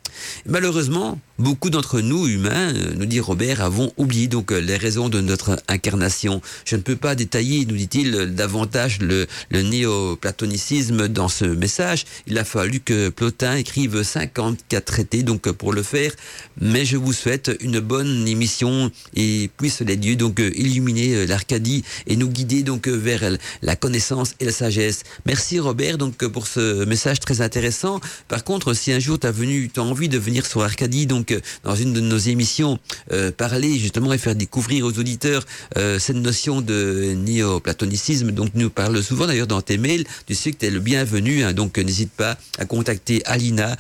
Malheureusement, beaucoup d'entre nous, humains, euh, nous dit Robert, avons oublié donc euh, les raisons de notre incarnation. Je ne peux pas détailler, nous dit-il, davantage le, néo-platonicisme dans ce message. Il a fallu que Plotin écrive 54 traités donc pour le faire, mais je vous souhaite une bonne émission et puisse les dieux donc illuminer l'Arcadie et nous guider donc vers la connaissance et la sagesse. Merci Robert donc pour ce message très intéressant. Par contre, si un jour tu venu, tu as envie de venir sur Arcadie, donc euh, dans une de nos émissions, euh, parler justement et faire découvrir aux auditeurs euh, cette notion de néo-platonicisme. Donc nous parle souvent d'ailleurs dans tes mails. Tu sais que tu es le bienvenu, hein, donc n'hésite pas à contacter Alina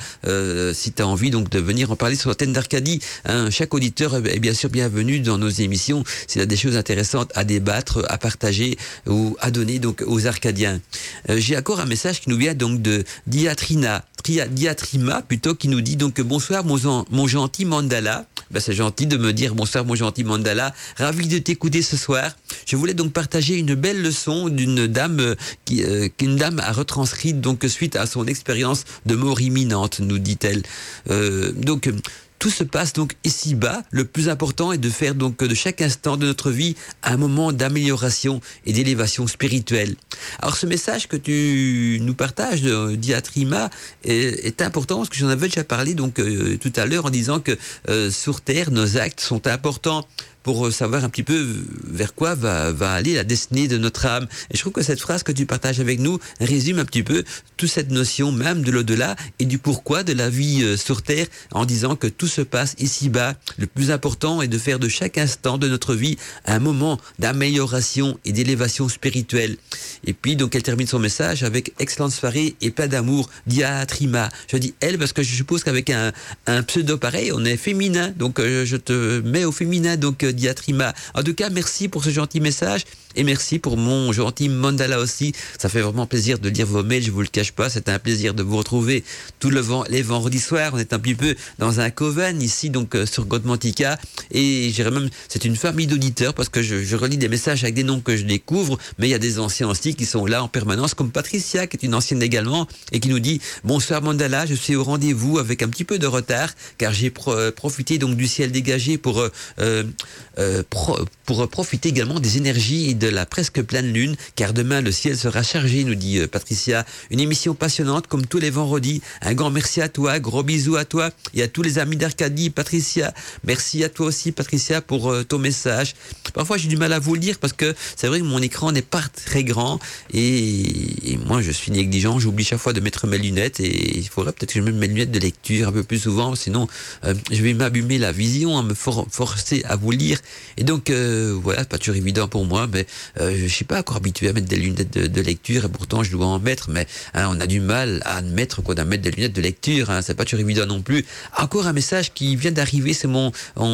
si tu as envie donc de venir en parler sur l'antenne d'Arcadie. Hein. Chaque auditeur est bien sûr bienvenu dans nos émissions s'il a des choses intéressantes à débattre, à partager ou à donner donc aux Arcadiens. J'ai encore un message qui nous vient donc de Diatrina, Diatrima plutôt, qui nous dit donc bonsoir mon, gentil Mandala. Ben, c'est gentil de me dire bonsoir mon gentil Mandala. Ravi de t'écouter ce soir. Je voulais donc partager une belle leçon d'une dame euh, qui, euh, qu'une dame a retranscrite donc suite à son expérience de mort imminente, nous dit-elle. Euh, donc tout se passe donc ici-bas. Le plus important est de faire donc de chaque instant de notre vie un moment d'amélioration et d'élévation spirituelle. Alors ce message que tu nous partages, euh, Diatrima, est, est important parce que j'en avais déjà parlé donc euh, tout à l'heure en disant que euh, sur Terre, nos actes sont importants pour euh, savoir un petit peu vers quoi va, va aller la destinée de notre âme. Et je trouve que cette phrase que tu partages avec nous résume un petit peu toute cette notion même de l'au-delà et du pourquoi de la vie euh, sur Terre en disant que tout se passe ici-bas. Le plus important est de faire de chaque instant de notre vie un moment d'amélioration et d'élévation spirituelle. Et puis, donc, elle termine son message avec excellente soirée et pas d'amour, diatrima. Je dis elle parce que je suppose qu'avec un, un pseudo pareil, on est féminin. Donc, euh, je te mets au féminin. Donc, Diatrima. En tout cas, merci pour ce gentil message et merci pour mon gentil mandala aussi. Ça fait vraiment plaisir de lire vos mails, je vous le cache pas. C'est un plaisir de vous retrouver tout le vent, les vendredis soirs. On est un petit peu dans un coven ici, donc euh, sur Godmantica. Et j'irais même, c'est une famille d'auditeurs parce que je, relis des messages avec des noms que je découvre, mais il y a des anciens aussi qui sont là en permanence, comme Patricia, qui est une ancienne également, et qui nous dit Bonsoir Mandala, je suis au rendez-vous avec un petit peu de retard, car j'ai euh, profité donc du ciel dégagé pour euh, pour profiter également des énergies de la presque pleine lune, car demain le ciel sera chargé, nous dit euh, Patricia. Une émission passionnante comme tous les vendredis. Un grand merci à toi, gros bisous à toi et à tous les amis d'Arcadie. Patricia, merci à toi aussi, Patricia, pour euh, ton message. Parfois j'ai du mal à vous le dire parce que c'est vrai que mon écran n'est pas très grand et, moi je suis négligent. J'oublie chaque fois de mettre mes lunettes et il faudrait peut-être que je mette mes lunettes de lecture un peu plus souvent, sinon je vais m'abîmer la vision, me forcer à vous lire et donc, euh, voilà, pas toujours évident pour moi, mais euh, je suis pas encore habitué à mettre des lunettes de, lecture, et pourtant je dois en mettre, mais hein, on a du mal à admettre qu'on doit mettre des lunettes de lecture, hein, c'est pas toujours évident non plus. Encore un message qui vient d'arriver, c'est mon,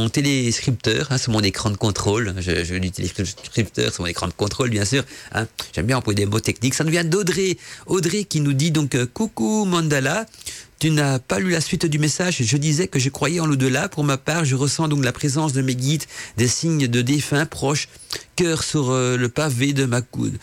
téléscripteur, hein, c'est mon écran de contrôle, je, je dis téléscripteur, c'est mon écran de contrôle, bien sûr. Hein. J'aime bien employer des mots techniques. Ça nous vient d'Audrey, Audrey qui nous dit donc euh, coucou Mandala. Tu n'as pas lu la suite du message. Je disais que je croyais en l'au-delà. Pour ma part, je ressens donc la présence de mes guides, des signes de défunts proches, cœur sur euh, le pavé de ma coude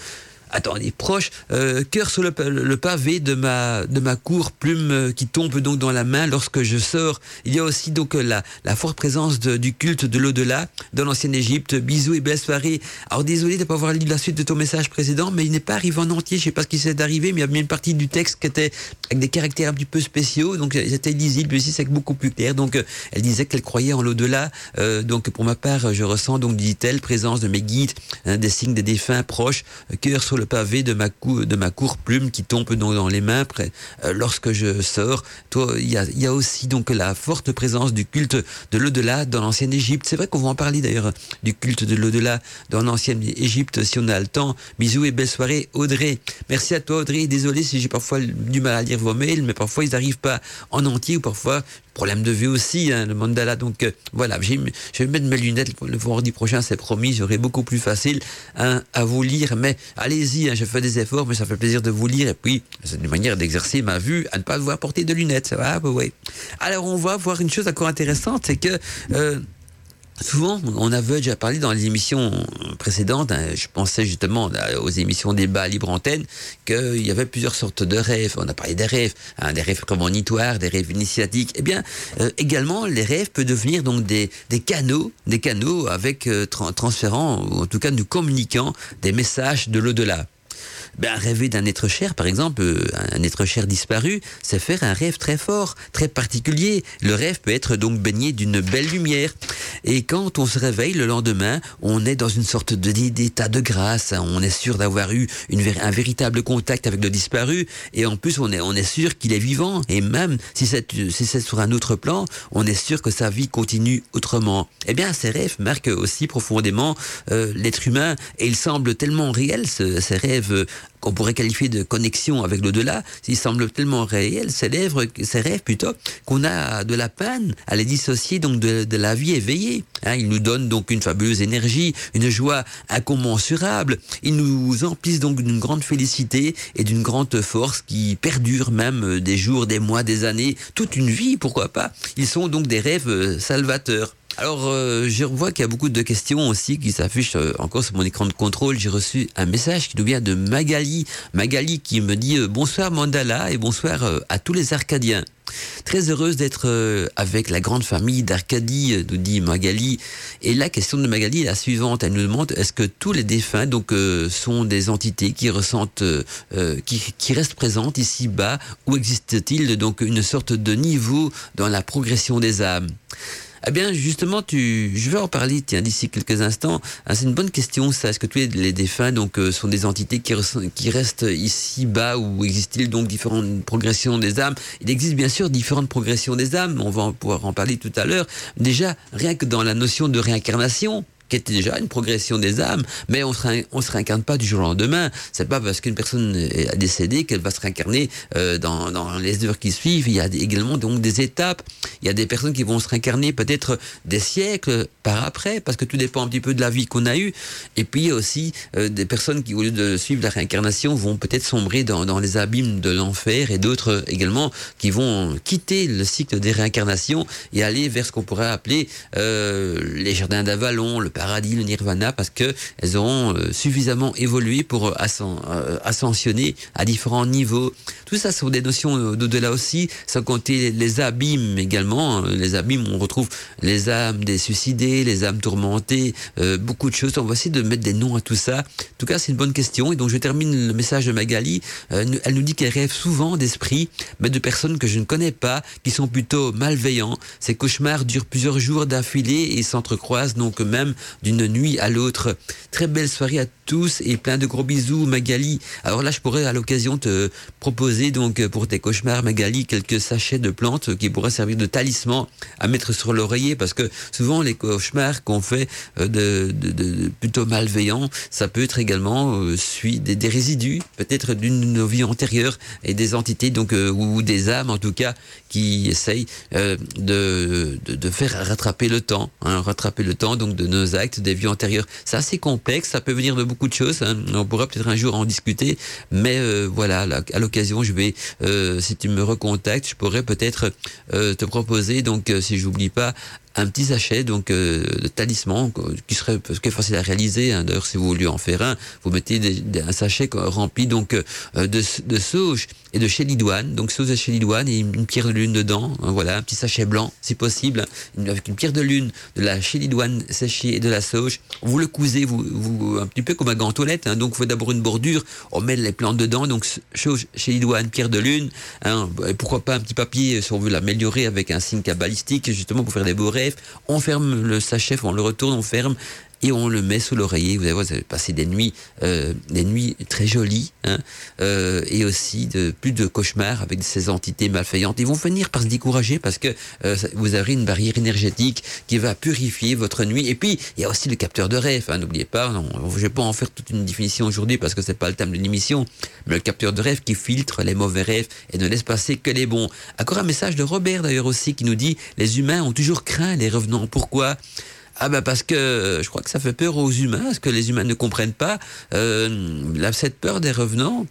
attendez, proche, euh, cœur sur le, pavé de ma, de ma cour, plume euh, qui tombe donc dans la main lorsque je sors. Il y a aussi donc la, la forte présence du culte de l'au-delà dans l'ancienne Égypte. Bisous et belle soirée. Alors désolé de ne pas avoir lu la suite de ton message précédent, mais il n'est pas arrivé en entier. Je sais pas ce qui s'est arrivé, mais il y avait une partie du texte qui était avec des caractères un petit peu spéciaux, donc c'était lisible, ici c'est beaucoup plus clair. Donc euh, elle disait qu'elle croyait en l'au-delà. Euh, donc pour ma part, je ressens donc, dit-elle, présence de mes guides, hein, des signes des défunts proches, cœur sur le pavé de ma, cou de ma cour plume qui tombe dans, dans les mains près, euh, lorsque je sors. Toi, il y a, aussi donc la forte présence du culte de l'au-delà dans l'ancienne Égypte. C'est vrai qu'on va en parler d'ailleurs du culte de l'au-delà dans l'ancienne Égypte si on a le temps. Bisous et belle soirée, Audrey. Merci à toi, Audrey. Désolé si j'ai parfois du mal à lire vos mails, mais parfois ils n'arrivent pas en entier ou parfois problème de vue aussi, hein, le mandala. Donc euh, voilà, je vais mettre mes lunettes le vendredi prochain, c'est promis, j'aurai beaucoup plus facile hein, à vous lire. Mais allez-y, hein, je fais des efforts, mais ça fait plaisir de vous lire. Et puis, c'est une manière d'exercer ma vue à ne pas devoir porter de lunettes. Ça va, bah. Alors on va voir une chose encore intéressante, c'est que... Euh, souvent, on avait déjà parlé dans les émissions précédentes, hein, je pensais justement aux émissions débat libre antenne, qu'il y avait plusieurs sortes de rêves. On a parlé des rêves, hein, des rêves prémonitoires, des rêves initiatiques. Eh bien, euh, également, les rêves peuvent devenir donc des, canaux, des canaux avec euh, transférant, ou en tout cas nous communiquant des messages de l'au-delà ben, rêver d'un être cher, par exemple, euh, un être cher disparu, c'est faire un rêve très fort, très particulier. Le rêve peut être donc baigné d'une belle lumière. Et quand on se réveille le lendemain, on est dans une sorte d'état de grâce. On est sûr d'avoir eu un véritable contact avec le disparu. Et en plus, on est, sûr qu'il est vivant. Et même si c'est sur un autre plan, on est sûr que sa vie continue autrement. Eh bien, ces rêves marquent aussi profondément euh, l'être humain. Et il semble tellement réel, ce, ces rêves qu'on pourrait qualifier de connexion avec l'au-delà, s'il semble tellement réel, ces rêves, ces rêves plutôt, qu'on a de la peine à les dissocier donc de, de la vie éveillée. Hein, ils nous donnent donc une fabuleuse énergie, une joie incommensurable. Ils nous emplissent donc d'une grande félicité et d'une grande force qui perdure même des jours, des mois, des années, toute une vie, pourquoi pas. Ils sont donc des rêves salvateurs. Alors, euh, je vois qu'il y a beaucoup de questions aussi qui s'affichent euh, encore sur mon écran de contrôle. J'ai reçu un message qui nous vient de Magali. Magali qui me dit euh, bonsoir Mandala et bonsoir à tous les Arcadiens. Très heureuse d'être avec la grande famille d'Arcadie, nous dit Magali. Et la question de Magali est la suivante. Elle nous demande est-ce que tous les défunts donc sont des entités qui ressentent, qui, qui restent présentes ici bas, ou existe-t-il donc une sorte de niveau dans la progression des âmes? Eh bien, justement, tu, je vais en parler tiens, d'ici quelques instants. Ah, c'est une bonne question, ça. Est-ce que tous les, défunts donc, euh, sont des entités qui, restent ici bas ou existe-t-il donc différentes progressions des âmes? Il existe bien sûr différentes progressions des âmes. On va pouvoir en parler tout à l'heure. Déjà, rien que dans la notion de réincarnation, qui était déjà une progression des âmes, mais on se, se réincarne pas du jour au lendemain. C'est pas parce qu'une personne est décédée qu'elle va se réincarner euh, dans, dans, les heures qui suivent. Il y a également donc des étapes. Il y a des personnes qui vont se réincarner peut-être des siècles par après, parce que tout dépend un petit peu de la vie qu'on a eue. Et puis il y a aussi euh, des personnes qui, au lieu de suivre la réincarnation, vont peut-être sombrer dans, dans les abîmes de l'enfer, et d'autres également qui vont quitter le cycle des réincarnations et aller vers ce qu'on pourrait appeler euh, les jardins d'Avalon, le paradis, le nirvana, parce que elles auront euh, suffisamment évolué pour euh, euh, ascensionner à différents niveaux. Tout ça sont des notions d'au-delà aussi, sans compter les abîmes également. Hein. Les abîmes, on retrouve les âmes des suicidés, les âmes tourmentées, beaucoup de choses. On va essayer de mettre des noms à tout ça. En tout cas, c'est une bonne question. Et donc, je termine le message de Magali. elle nous dit qu'elle rêve souvent d'esprits, mais de personnes que je ne connais pas, qui sont plutôt malveillants. Ces cauchemars durent plusieurs jours d'affilée et s'entrecroisent donc même d'une nuit à l'autre. Très belle soirée à et plein de gros bisous Magali. Alors là je pourrais à l'occasion te proposer donc pour tes cauchemars Magali quelques sachets de plantes qui pourraient servir de talisman à mettre sur l'oreiller parce que souvent les cauchemars qu'on fait euh, de, de, plutôt malveillants ça peut être également euh, des, des, résidus peut-être d'une de nos vies antérieures et des entités donc euh, ou des âmes en tout cas qui essayent de, de, faire rattraper le temps hein, rattraper le temps donc de nos actes des vies antérieures c'est assez complexe ça peut venir de beaucoup de choses. Hein. On pourra peut-être un jour en discuter, mais euh, voilà, à l'occasion, je vais, euh, si tu me recontactes, je pourrais peut-être euh, te proposer, donc si j'oublie pas, un petit sachet donc euh, de talisman qui serait qui est facile à réaliser. Hein. D'ailleurs, si vous voulez en faire un, vous mettez des, un sachet rempli donc euh, de, de sauge et de chélidoine. Donc sauge et chélidoine et une, pierre de lune dedans. Hein, voilà, un petit sachet blanc, si possible, avec une pierre de lune, de la chélidoine séchée et de la sauge. Vous le cousez, vous, vous un petit peu comme un gant toilette. Hein. Donc, vous faites d'abord une bordure, on met les plantes dedans. Donc sauge, chélidoine, pierre de lune. Hein, et pourquoi pas un petit papier si on veut l'améliorer avec un signe cabalistique justement pour faire des on ferme le sachet, on le retourne, on ferme et on le met sous l'oreiller. Vous allez voir, vous allez passer des nuits, euh, des nuits très jolies, hein, euh, et aussi de plus de cauchemars avec ces entités malveillantes. Ils vont finir par se décourager parce que euh, vous avez une barrière énergétique qui va purifier votre nuit. Et puis il y a aussi le capteur de rêve. Hein, N'oubliez pas, je vais pas en faire toute une définition aujourd'hui parce que c'est pas le thème de l'émission, mais le capteur de rêve qui filtre les mauvais rêves et ne laisse passer que les bons. Encore un message de Robert d'ailleurs aussi qui nous dit les humains ont toujours craint les revenants. Pourquoi? Ah ben parce que euh, je crois que ça fait peur aux humains, parce que les humains ne comprennent pas euh, cette peur des revenants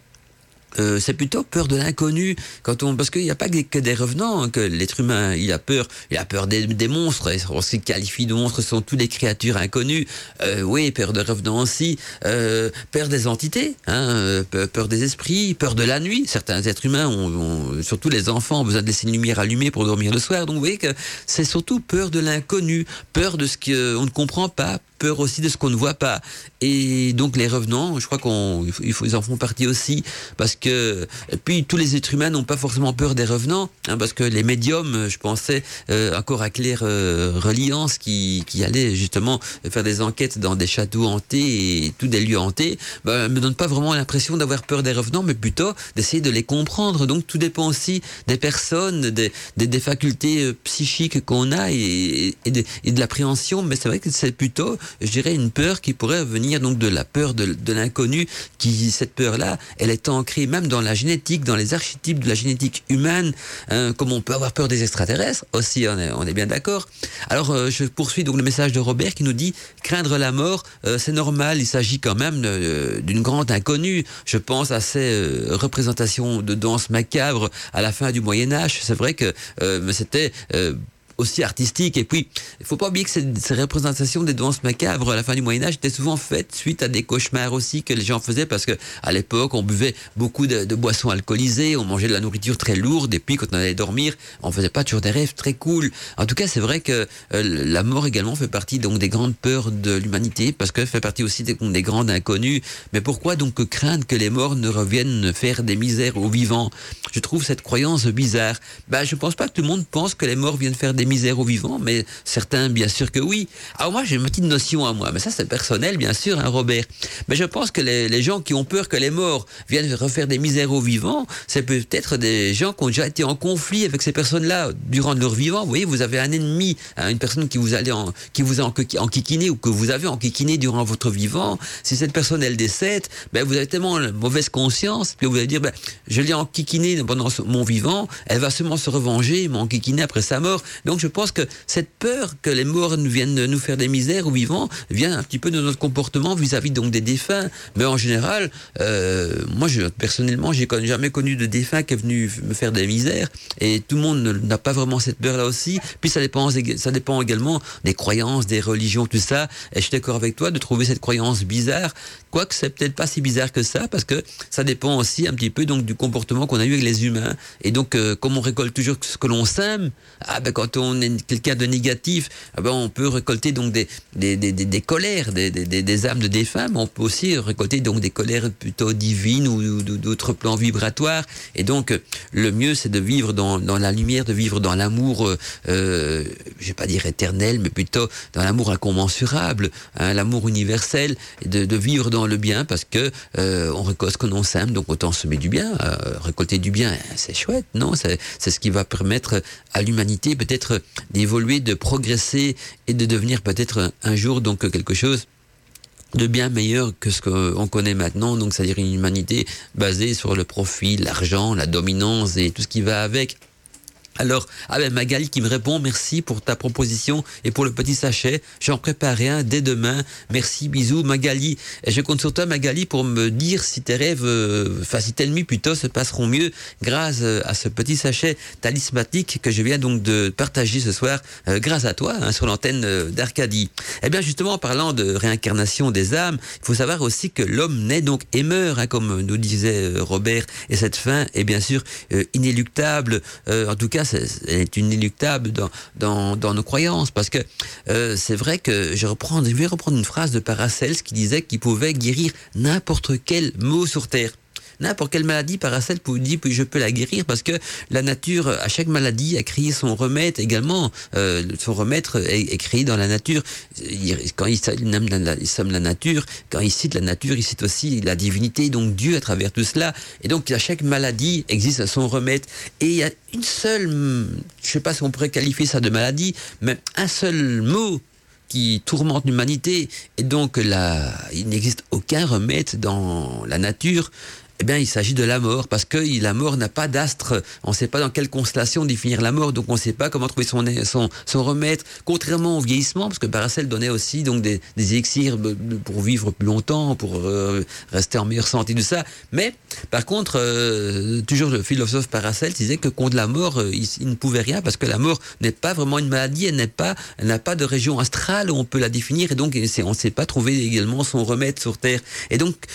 euh, c'est plutôt peur de l'inconnu. Quand on parce qu'il n'y a pas que des revenants hein, que l'être humain il a peur il a peur des, des monstres. On se qualifie de monstres sont toutes les créatures inconnues. Euh, oui peur de revenants aussi. Euh, peur des entités hein, peur, des esprits peur de la nuit. Certains êtres humains ont, surtout les enfants ont besoin de laisser une lumière allumée pour dormir le soir. Donc vous voyez que c'est surtout peur de l'inconnu peur de ce qu'on ne comprend pas peur aussi de ce qu'on ne voit pas. Et donc les revenants, je crois qu'on, ils en font partie aussi, parce que et puis tous les êtres humains n'ont pas forcément peur des revenants, hein, parce que les médiums, je pensais euh, encore à Claire euh, Reliance qui, qui allait justement faire des enquêtes dans des châteaux hantés et tous des lieux hantés, ben, me donne pas vraiment l'impression d'avoir peur des revenants, mais plutôt d'essayer de les comprendre. Donc tout dépend aussi des personnes, des, des, facultés euh, psychiques qu'on a et de l'appréhension. Mais c'est vrai que c'est plutôt je dirais, une peur qui pourrait venir donc de la peur de, l'inconnu, qui cette peur-là, elle est ancrée même dans la génétique, dans les archétypes de la génétique humaine, hein, comme on peut avoir peur des extraterrestres, aussi, on est, bien d'accord. Alors, euh, je poursuis donc le message de Robert qui nous dit, craindre la mort, euh, c'est normal, il s'agit quand même euh, d'une grande inconnue. Je pense à ces représentations de danse macabre à la fin du Moyen Âge. C'est vrai que c'était aussi artistique. Et puis, il faut pas oublier que ces, représentations des danses macabres à la fin du Moyen Âge étaient souvent faites suite à des cauchemars aussi que les gens faisaient parce que à l'époque, on buvait beaucoup de, boissons alcoolisées, on mangeait de la nourriture très lourde et puis quand on allait dormir, on faisait pas toujours des rêves très cool. En tout cas, c'est vrai que euh, la mort également fait partie donc des grandes peurs de l'humanité parce qu'elle fait partie aussi des, des grandes inconnues. Mais pourquoi donc craindre que les morts ne reviennent faire des misères aux vivants? Je trouve cette croyance bizarre. Ben, je pense pas que tout le monde pense que les morts viennent faire des misère aux vivants, mais certains, bien sûr que oui. Alors moi, j'ai une petite notion à moi, mais ça c'est personnel, bien sûr, hein, Robert. Mais je pense que les, gens qui ont peur que les morts viennent refaire des misères aux vivants, c'est peut-être des gens qui ont déjà été en conflit avec ces personnes-là durant leur vivant. Vous voyez, vous avez un ennemi, hein, une personne qui vous, allait en, qui vous a enquiquiné ou que vous avez enquiquiné durant votre vivant. Si cette personne, elle décède, ben, vous avez tellement mauvaise conscience, puis vous allez dire, ben, je l'ai enquiquiné pendant mon vivant, elle va seulement se revenger, m'enquiquiner après sa mort. Donc je pense que cette peur que les morts viennent nous faire des misères aux vivants vient un petit peu de notre comportement vis-à-vis donc des défunts. Mais en général, euh, moi je, personnellement, j'ai jamais connu de défunt qui est venu me faire des misères. Et tout le monde n'a pas vraiment cette peur-là aussi. Puis ça dépend, ça dépend également des croyances, des religions, tout ça. Et je suis d'accord avec toi de trouver cette croyance bizarre. Quoique c'est peut-être pas si bizarre que ça, parce que ça dépend aussi un petit peu donc du comportement qu'on a eu avec les humains. Et donc, euh, comme on récolte toujours ce que l'on sème, ah ben quand on est quelqu'un de négatif, ah ben on peut récolter donc des, des, des, des colères, des, des, âmes de défunts, mais on peut aussi récolter donc des colères plutôt divines ou, d'autres plans vibratoires. Et donc, le mieux, c'est de vivre dans, dans, la lumière, de vivre dans l'amour, euh, euh je vais pas dire éternel, mais plutôt dans l'amour incommensurable, hein, l'amour universel, de, de, vivre dans le bien, parce que euh, on récolte ce que l'on sème, donc autant semer du bien. Euh, récolter du bien, c'est chouette, non? C'est ce qui va permettre à l'humanité peut-être d'évoluer, de progresser et de devenir peut-être un jour donc quelque chose de bien meilleur que ce qu'on connaît maintenant, donc c'est-à-dire une humanité basée sur le profit, l'argent, la dominance et tout ce qui va avec. Alors, ah ben Magali qui me répond, merci pour ta proposition et pour le petit sachet. J'en préparerai un dès demain. Merci, bisous Magali. Et je compte sur toi Magali pour me dire si tes rêves, euh, enfin si tes nuits plutôt se passeront mieux grâce euh, à ce petit sachet talismatique que je viens donc de partager ce soir euh, grâce à toi hein, sur l'antenne d'Arcadie. Eh bien justement, en parlant de réincarnation des âmes, il faut savoir aussi que l'homme naît donc et meurt, hein, comme nous disait Robert, et cette fin est bien sûr inéluctable. en tout cas, est inéluctable dans, nos croyances. Parce que euh, c'est vrai que je, je vais reprendre une phrase de Paracels qui disait qu'il pouvait guérir n'importe quel mot sur Terre n'importe quelle maladie, Paracel je peux la guérir parce que la nature, à chaque maladie, a créé son remède également. Euh, son remède est, créé dans la nature. Quand il nomme la, la nature, quand il cite la nature, il cite aussi la divinité, donc Dieu à travers tout cela. Et donc, à chaque maladie existe son remède. Et il y a une seule, je sais pas si on pourrait qualifier ça de maladie, mais un seul mot qui tourmente l'humanité et donc il n'existe aucun remède dans la nature eh bien, il s'agit de la mort, parce que la mort n'a pas d'astre. On ne sait pas dans quelle constellation définir la mort, donc on ne sait pas comment trouver son, son, remède. Contrairement au vieillissement, parce que Paracel donnait aussi donc des, élixirs pour vivre plus longtemps, pour euh, rester en meilleure santé, tout ça. Mais, par contre, euh, toujours le philosophe Paracel disait que contre la mort, euh, il, ne pouvait rien, parce que la mort n'est pas vraiment une maladie, elle n'est pas, n'a pas de région astrale où on peut la définir, et donc on ne sait pas trouver également son remède sur Terre. Et donc,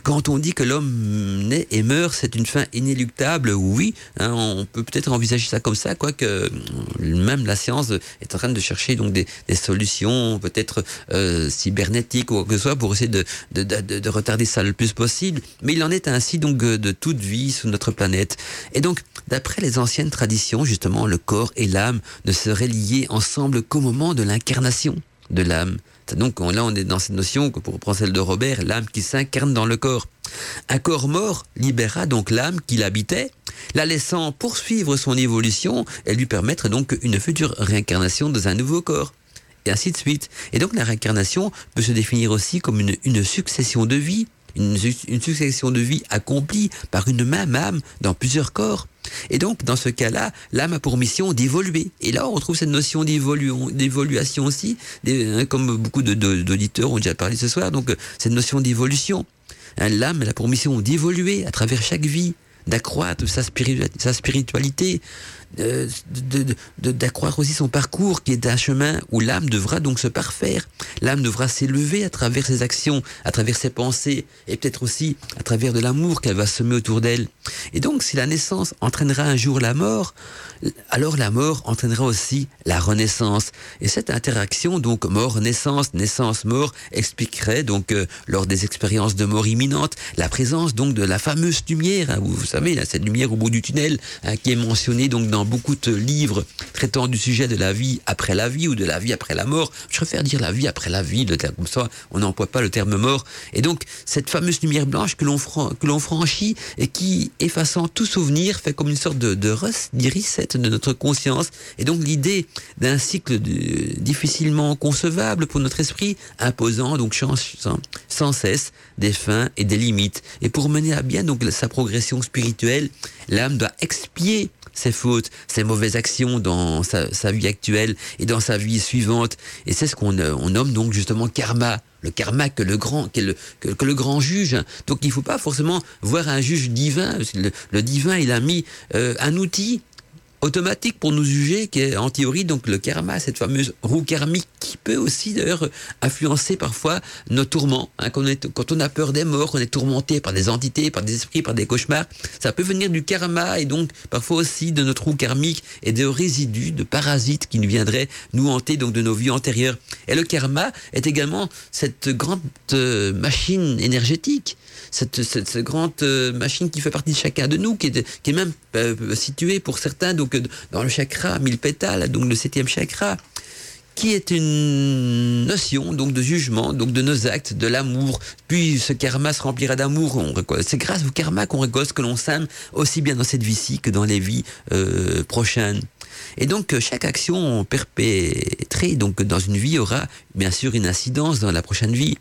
quand on dit que l'homme naît et meurt, c'est une fin inéluctable, oui, hein, on peut peut-être envisager ça comme ça, quoique euh, même la science est en train de chercher donc des, solutions, peut-être euh, cybernétiques ou quoi que ce soit, pour essayer de, de, retarder ça le plus possible. Mais il en est ainsi donc de toute vie sur notre planète. Et donc, d'après les anciennes traditions, justement, le corps et l'âme ne seraient liés ensemble qu'au moment de l'incarnation de l'âme. Donc là, on est dans cette notion, que pour reprendre celle de Robert, l'âme qui s'incarne dans le corps. Un corps mort libéra donc l'âme qui l'habitait, la laissant poursuivre son évolution et lui permettre donc une future réincarnation dans un nouveau corps. Et ainsi de suite. Et donc la réincarnation peut se définir aussi comme une, une succession de vies, une, succession de vies accomplie par une même âme dans plusieurs corps. Et donc, dans ce cas-là, l'âme a pour mission d'évoluer. Et là, on retrouve cette notion d'évolution aussi, hein, comme beaucoup d'auditeurs ont déjà parlé ce soir, donc cette notion d'évolution. Hein, l'âme, a pour mission d'évoluer à travers chaque vie, d'accroître sa, sa d'accroître aussi son parcours qui est un chemin où l'âme devra donc se parfaire. L'âme devra s'élever à travers ses actions, à travers ses pensées et peut-être aussi à travers de l'amour qu'elle va semer autour d'elle. Et donc si la naissance entraînera un jour la mort, alors la mort entraînera aussi la renaissance. Et cette interaction, donc mort-naissance, naissance-mort, expliquerait donc euh, lors des expériences de mort imminente la présence donc de la fameuse lumière, hein, vous, savez, cette lumière au bout du tunnel hein, qui est mentionnée donc dans beaucoup de livres traitant du sujet de la vie après la vie ou de la vie après la mort. Je préfère dire la vie après la vie, le terme comme ça, on n'emploie pas le terme mort. Et donc, cette fameuse lumière blanche que l'on que l'on franchit et qui, effaçant tout souvenir, fait comme une sorte de, de reset de notre conscience. Et donc, l'idée d'un cycle difficilement concevable pour notre esprit, imposant donc sans, sans cesse des fins et des limites. Et pour mener à bien donc sa progression spirituelle, l'âme doit expier ses fautes, ses mauvaises actions dans sa, vie actuelle et dans sa vie suivante. Et c'est ce qu'on euh, on nomme donc justement karma. Le karma que le grand, que le, que, le grand juge. Donc il ne faut pas forcément voir un juge divin. Le, divin, il a mis euh, un outil automatique pour nous juger, qui est en théorie donc le karma, cette fameuse roue karmique qui peut aussi d'ailleurs influencer parfois nos tourments. Hein, quand, on est, quand on a peur des morts, qu'on est tourmenté par des entités, par des esprits, par des cauchemars, ça peut venir du karma et donc parfois aussi de notre roue karmique et de résidus, de parasites qui nous viendraient nous hanter donc de nos vies antérieures. Et le karma est également cette grande euh, machine énergétique cette, cette, grande euh, machine qui fait partie de chacun de nous, qui est, qui est même euh, située pour certains donc dans le chakra mille pétales, donc le septième chakra qui est une notion donc de jugement, donc de nos actes, de l'amour. Puis ce karma se remplira d'amour. C'est grâce au karma qu'on récolte que l'on sème, aussi bien dans cette vie-ci que dans les vies euh, prochaines. Et donc chaque action perpétrée donc dans une vie aura bien sûr une incidence dans la prochaine vie.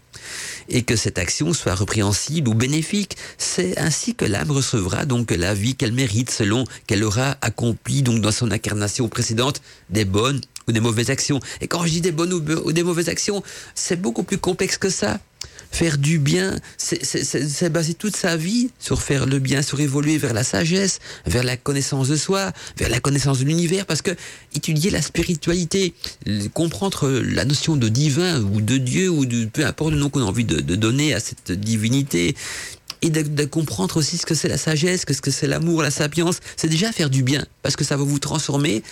Et que cette action soit répréhensible ou bénéfique, c'est ainsi que l'âme recevra donc la vie qu'elle mérite selon qu'elle aura accompli donc dans son incarnation précédente des bonnes des mauvaises actions. Et quand je dis des bonnes ou des mauvaises actions, c'est beaucoup plus complexe que ça. Faire du bien, c'est baser toute sa vie sur faire le bien, sur évoluer vers la sagesse, vers la connaissance de soi, vers la connaissance de l'univers, parce que étudier la spiritualité, comprendre la notion de divin ou de Dieu ou de peu importe le nom qu'on a envie de, donner à cette divinité, et de, de, comprendre aussi ce que c'est la sagesse, ce que c'est l'amour, la sapience, c'est déjà faire du bien, parce que ça va vous transformer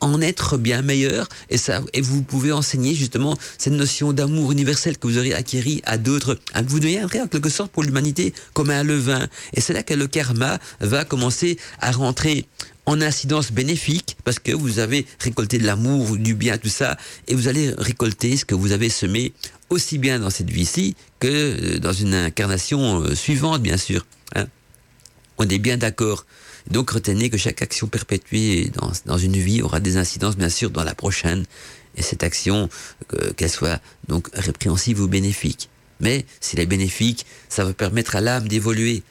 en être bien meilleur et ça et vous pouvez enseigner justement cette notion d'amour universel que vous aurez acquéri à d'autres vous deviendrez en quelque sorte pour l'humanité comme un levain et c'est là que le karma va commencer à rentrer en incidence bénéfique parce que vous avez récolté de l'amour, du bien, tout ça, et vous allez récolter ce que vous avez semé aussi bien dans cette vie-ci que dans une incarnation euh, suivante, bien sûr. Hein. On est bien d'accord. Donc retenez que chaque action perpétuée dans, dans, une vie aura des incidences bien sûr dans la prochaine. Et cette action, qu'elle soit donc répréhensible ou bénéfique. Mais si elle est bénéfique, ça va permettre à l'âme d'évoluer.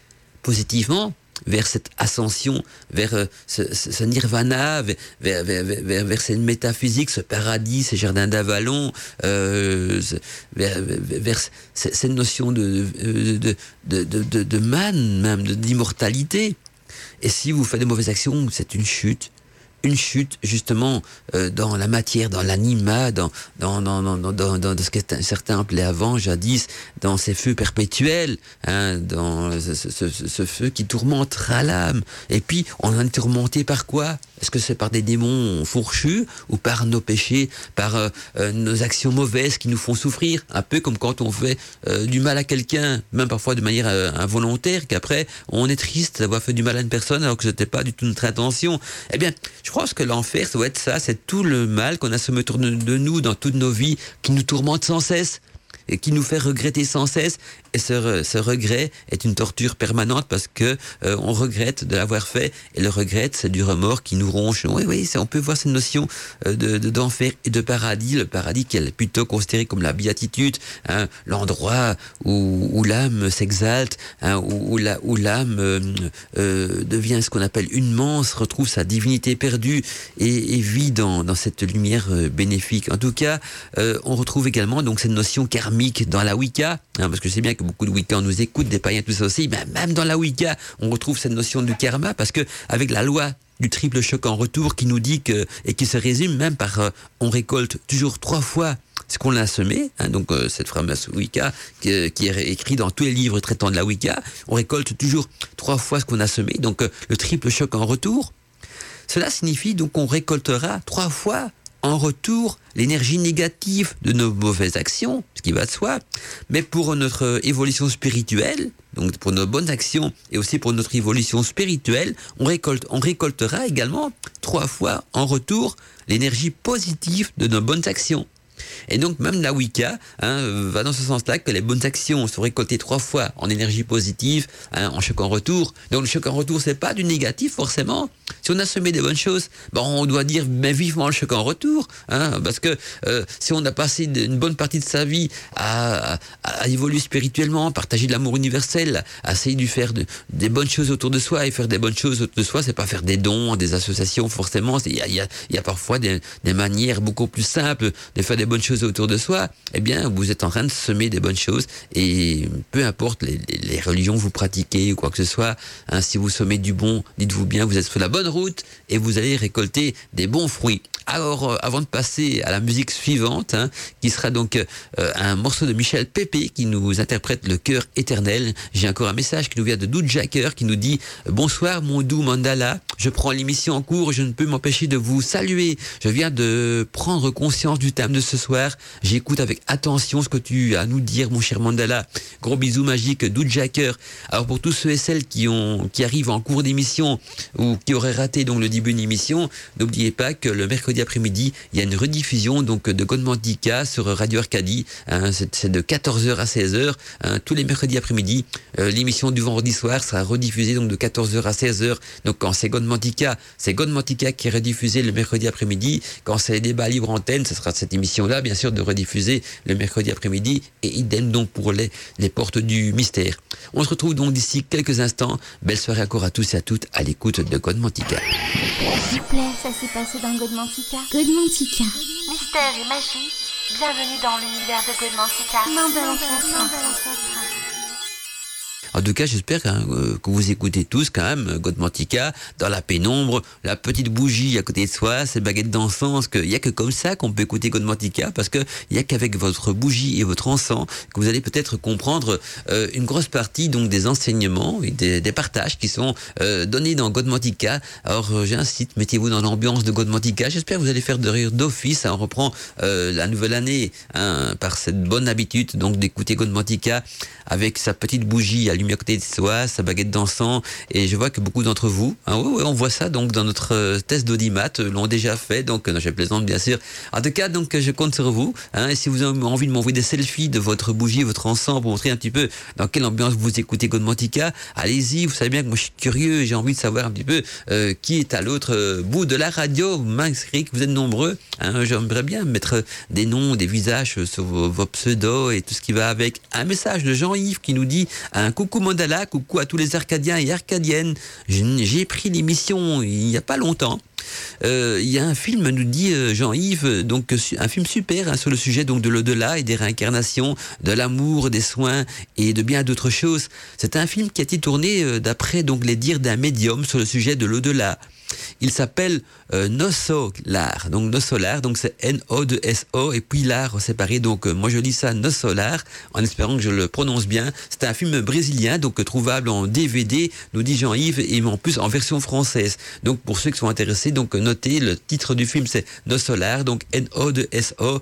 positivement vers cette ascension, vers euh, ce, nirvana, vers, vers, cette métaphysique, ce paradis, ces jardins d'Avalon, euh, vers, cette notion de, de, de, de, de man, même d'immortalité. Et si vous faites des mauvaises actions, c'est une chute une chute justement euh, dans la matière, dans l'anima, dans dans, dans, dans, dans, dans ce que certains appelaient avant, jadis, dans ces feux perpétuels, hein, dans ce, ce, ce, feu qui tourmentera l'âme. Et puis, on en est tourmenté par quoi? Est-ce que c'est par des démons fourchus ou par nos péchés, par euh, euh, nos actions mauvaises qui nous font souffrir? Un peu comme quand on fait du mal à quelqu'un, même parfois de manière involontaire, qu'après on est triste d'avoir fait du mal à une personne alors que ce n'était pas du tout notre intention. Eh bien, je pense que l'enfer, ça doit être ça, c'est tout le mal qu'on a se autour de nous dans toutes nos vies, qui nous tourmente sans cesse et qui nous fait regretter sans cesse et ce, regret est une torture permanente parce que euh, on regrette de l'avoir fait. Et le regret, c'est du remords qui nous ronge. Oui, oui, on peut voir cette notion euh, de d'enfer et de paradis. Le paradis qui est plutôt considéré comme la béatitude, hein, l'endroit où, l'âme s'exalte, hein, où, l'âme euh, devient ce qu'on appelle une manse, retrouve sa divinité perdue et, vit dans, cette lumière bénéfique. En tout cas, on retrouve également donc cette notion karmique dans la Wicca, hein, parce que c'est bien que beaucoup de Wicca nous écoutent, des païens, tout ça aussi, mais même dans la Wicca, on retrouve cette notion du karma, parce que avec la loi du triple choc en retour qui nous dit que, et qui se résume même par on récolte toujours trois fois ce qu'on a semé, donc cette fameuse Wicca qui, est écrit dans tous les livres traitant de la Wicca, on récolte toujours trois fois ce qu'on a semé, donc le triple choc en retour. Cela signifie donc qu'on récoltera trois fois en retour l'énergie négative de nos mauvaises actions, ce qui va de soi, mais pour notre évolution spirituelle, donc pour nos bonnes actions et aussi pour notre évolution spirituelle, on, récolte, on récoltera également trois fois en retour l'énergie positive de nos bonnes actions. Et donc même la Wicca hein, va dans ce sens-là que les bonnes actions sont récoltées trois fois en énergie positive, hein, en choc en retour. Donc le choc en retour, c'est pas du négatif forcément. Si on a semé des bonnes choses, bon, on doit dire mais vivement le choc en retour, hein, parce que euh, si on a passé une bonne partie de sa vie à, à, évoluer spirituellement, partager de l'amour universel, à essayer de faire des bonnes choses autour de soi et faire des bonnes choses autour de soi, c'est pas faire des dons, des associations forcément. Il y a, y, a, y a, parfois des, des manières beaucoup plus simples de faire des bonnes choses autour de soi, eh bien, vous êtes en train de semer des bonnes choses. Et peu importe les, religions que vous pratiquez ou quoi que ce soit, hein, si vous semez du bon, dites-vous bien, vous êtes sur la bonne route et vous allez récolter des bons fruits. Alors, euh, avant de passer à la musique suivante, hein, qui sera donc euh, un morceau de Michel Pépé qui nous interprète le cœur éternel, j'ai encore un message qui nous vient de Doud Jacker qui nous dit Bonsoir mon doux Mandala, je prends l'émission en cours, je ne peux m'empêcher de vous saluer. Je viens de prendre conscience du thème de ce soir. J'écoute avec attention ce que tu as à nous dire, mon cher Mandala. Gros bisous magiques, Doud Jacker. Alors pour tous ceux et celles qui ont qui arrivent en cours d'émission ou qui auraient raté donc le début de l'émission, n'oubliez pas que le mercredi après-midi, il y a une rediffusion donc de Godmantica sur Radio Arcadie. Hein, c'est de 14h à 16h hein, tous les mercredis après-midi. Euh, l'émission du vendredi soir sera rediffusée donc de 14h à 16h. Donc quand c'est Godmantica, c'est Godmantica qui est rediffusé le mercredi après-midi. Quand c'est les débats libre antenne, ce sera cette émission-là, bien sûr, de rediffuser le mercredi après-midi. Et idem donc pour les, les portes du mystère. On se retrouve donc d'ici quelques instants. Belle soirée encore à tous et à toutes à l'écoute de Godmantica. S'il vous plaît, ça s'est passé dans Godmantica. Godmantica. Mystère et magie, bienvenue dans l'univers de Godmantica. Main de l'ancêtre. En tout cas, j'espère hein, euh, que vous écoutez tous quand même euh, Godmantica dans la pénombre, la petite bougie à côté de soi, ces baguettes d'encens. Il n'y a que comme ça qu'on peut écouter Godmantica parce que il y a qu'avec votre bougie et votre encens que vous allez peut-être comprendre euh, une grosse partie donc des enseignements et des, partages qui sont donnés dans Godmantica. Alors j'incite, mettez-vous dans l'ambiance de Godmantica. J'espère que vous allez faire de rire d'office. On reprend la nouvelle année hein, par cette bonne habitude donc d'écouter Godmantica avec sa petite bougie allumée de soi, sa baguette d'encens. Et je vois que beaucoup d'entre vous, hein, on voit ça donc dans notre euh, test d'audimat, euh, l'ont déjà fait. Donc, je plaisante bien sûr. En tout cas, donc je compte sur vous. Hein, et si vous avez envie de m'envoyer des selfies de votre bougie, votre encens, pour montrer un petit peu dans quelle ambiance vous écoutez Godmantica, allez-y. Vous savez bien que moi je suis curieux, j'ai envie de savoir un petit peu euh, qui est à l'autre bout de la radio. M'inscris que vous êtes nombreux. Hein, J'aimerais bien mettre des noms, des visages sur vos pseudos et tout ce qui va avec. Un message de Jean-Yves qui nous dit un coucou coucou Mandala, coucou à tous les Arcadiens et Arcadiennes. J'ai pris l'émission il n'y a pas longtemps. Euh, il y a un film, nous dit euh, Jean-Yves, donc un film super hein, sur le sujet donc de l'au-delà et des réincarnations, de l'amour, des soins et de bien d'autres choses. C'est un film qui a été tourné euh, d'après donc les dires d'un médium sur le sujet de l'au-delà. Il s'appelle euh, Nossolar. Donc Nossolar, donc c'est N-O-2-S-O et puis l'art séparé. Donc euh, moi je lis ça Nossolar en espérant que je le prononce bien. C'est un film brésilien donc trouvable en DVD, nous dit Jean-Yves, et en plus en version française. Donc pour ceux qui sont intéressés, donc notez le titre du film c'est Nossolar, donc N-O-2-S-O,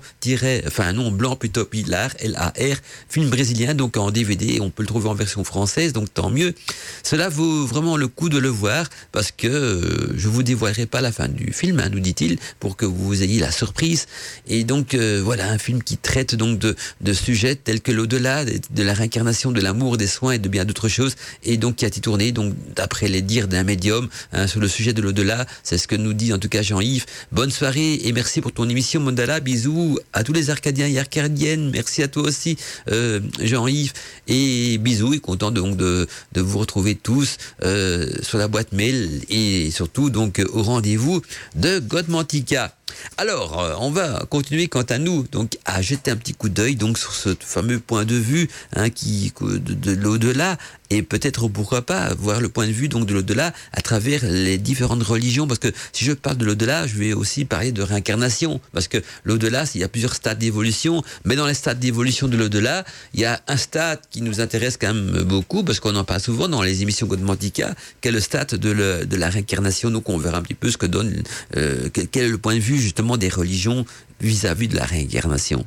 enfin nom blanc plutôt Pilar, L-A-R, film brésilien donc en DVD. On peut le trouver en version française, donc tant mieux. Cela vaut vraiment le coup de le voir parce que euh, je vous dévoilerai pas la fin du film, hein, nous dit-il, pour que vous ayez la surprise. Et donc euh, voilà un film qui traite donc de, de sujets tels que l'au-delà, de, la réincarnation, de l'amour, des soins et de bien d'autres choses, et donc qui a été tourné donc d'après les dires d'un médium hein, sur le sujet de l'au-delà. C'est ce que nous dit en tout cas Jean-Yves. Bonne soirée et merci pour ton émission Mandala. Bisous à tous les Arcadiens et Arcadiennes. Merci à toi aussi euh, Jean-Yves et bisous et content donc de, de vous retrouver tous euh, sur la boîte mail et surtout donc au rendez-vous de Godmantica. Alors, euh, on va continuer quant à nous, donc à jeter un petit coup d'œil donc sur ce fameux point de vue hein, de, l'au-delà et peut-être pourquoi pas voir le point de vue de l'au-delà à travers les différentes religions parce que si je parle de l'au-delà, je vais aussi parler de réincarnation parce que l'au-delà, il y a plusieurs stades d'évolution, mais dans les stades d'évolution de l'au-delà, il y a un stade qui nous intéresse quand même beaucoup parce qu'on en parle souvent dans les émissions Godmantica, qui est le stade de, de la réincarnation. Donc on verra un petit peu ce que donne euh, quel est le point de vue justement des religions vis-à-vis de la réincarnation.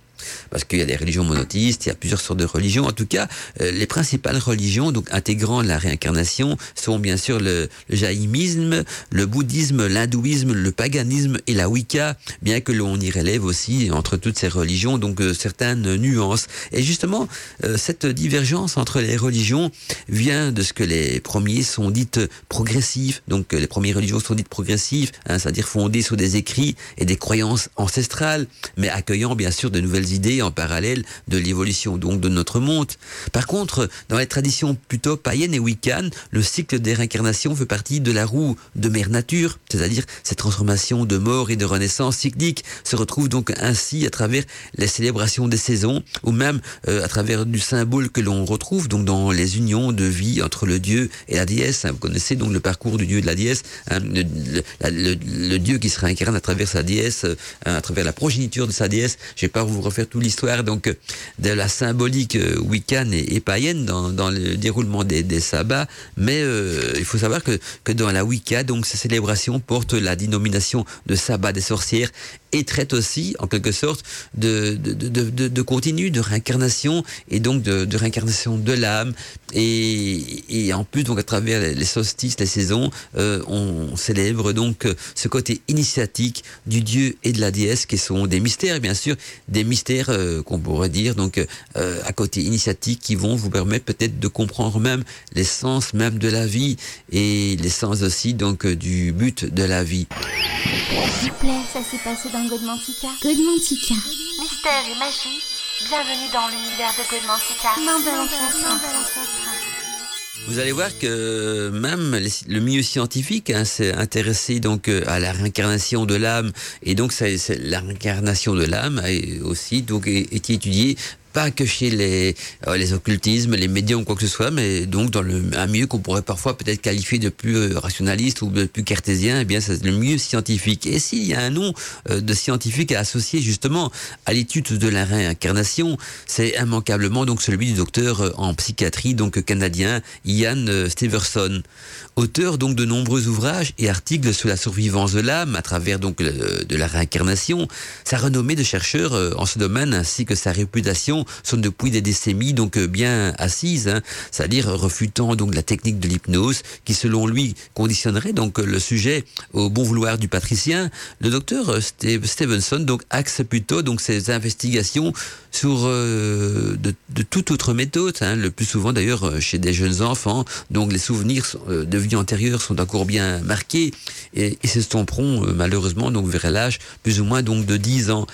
Parce qu'il y a des religions monothéistes, il y a plusieurs sortes de religions. En tout cas, euh, les principales religions, donc intégrant la réincarnation, sont bien sûr le, jaïmisme, le bouddhisme, l'hindouisme, le paganisme et la Wicca, bien que l'on y relève aussi entre toutes ces religions, donc euh, certaines nuances. Et justement, euh, cette divergence entre les religions vient de ce que les premiers sont dites progressives. Donc les premières religions sont dites progressives, hein, c'est-à-dire fondées sur des écrits et des croyances ancestrales mais accueillant bien sûr de nouvelles idées en parallèle de l'évolution donc de notre monde. Par contre, dans les traditions plutôt païennes et wiccanes, le cycle des réincarnations fait partie de la roue de mère nature, c'est-à-dire cette transformation de mort et de renaissance cyclique se retrouve donc ainsi à travers les célébrations des saisons ou même euh, à travers du symbole que l'on retrouve donc dans les unions de vie entre le dieu et la déesse. Hein. Vous connaissez donc le parcours du dieu et de la déesse, hein, le, dieu qui se réincarne à travers sa déesse, euh, à travers la progéniture de sa déesse. Je vais pas vous refaire toute l'histoire donc de la symbolique euh, wiccan et, païenne dans, le déroulement des, sabbats, mais euh, il faut savoir que, que dans la Wicca, donc ces célébrations portent la dénomination de sabbat des sorcières et traite aussi, en quelque sorte, de, de, de, de continu, de réincarnation, et donc de, réincarnation de l'âme. Et, et, en plus, donc à travers les solstices, les saisons, euh, on célèbre donc ce côté initiatique du dieu et de la déesse, qui sont des mystères, bien sûr, des mystères euh, qu'on pourrait dire, donc euh, à côté initiatique, qui vont vous permettre peut-être de comprendre même l'essence même de la vie, et l'essence aussi donc du but de la vie. S'il vous plaît, ça s'est passé dans Godmantica. Godmantica. Mystère et magie, bienvenue dans l'univers de Godmantica. Vous allez voir que même le milieu scientifique hein, s'est intéressé donc euh, à la réincarnation de l'âme. Et donc la réincarnation de l'âme a aussi donc été étudiée pas que chez les, euh, les occultismes, les médias ou quoi que ce soit, mais donc dans le, un milieu qu'on pourrait parfois peut-être qualifier de plus euh, rationaliste ou de plus cartésien, eh bien c'est le milieu scientifique. Et s'il y a un nom euh, de scientifique à associer justement à l'étude de la réincarnation, c'est immanquablement donc celui du docteur en psychiatrie donc canadien Ian Steverson, auteur donc de nombreux ouvrages et articles sur la survivance de l'âme à travers donc de la réincarnation. Sa renommée de chercheur en ce domaine ainsi que sa réputation sont depuis des décennies donc euh, bien assises, hein, c'est-à-dire refutant donc la technique de l'hypnose qui selon lui conditionnerait donc le sujet au bon vouloir du patricien. Le docteur euh, Stevenson donc axe plutôt donc ses investigations sur euh, de, de, toute autre méthode, hein, le plus souvent d'ailleurs chez des jeunes enfants, donc les souvenirs de vie antérieure sont encore bien marqués et, et s'estomperont malheureusement donc vers l'âge plus ou moins donc de 10 ans.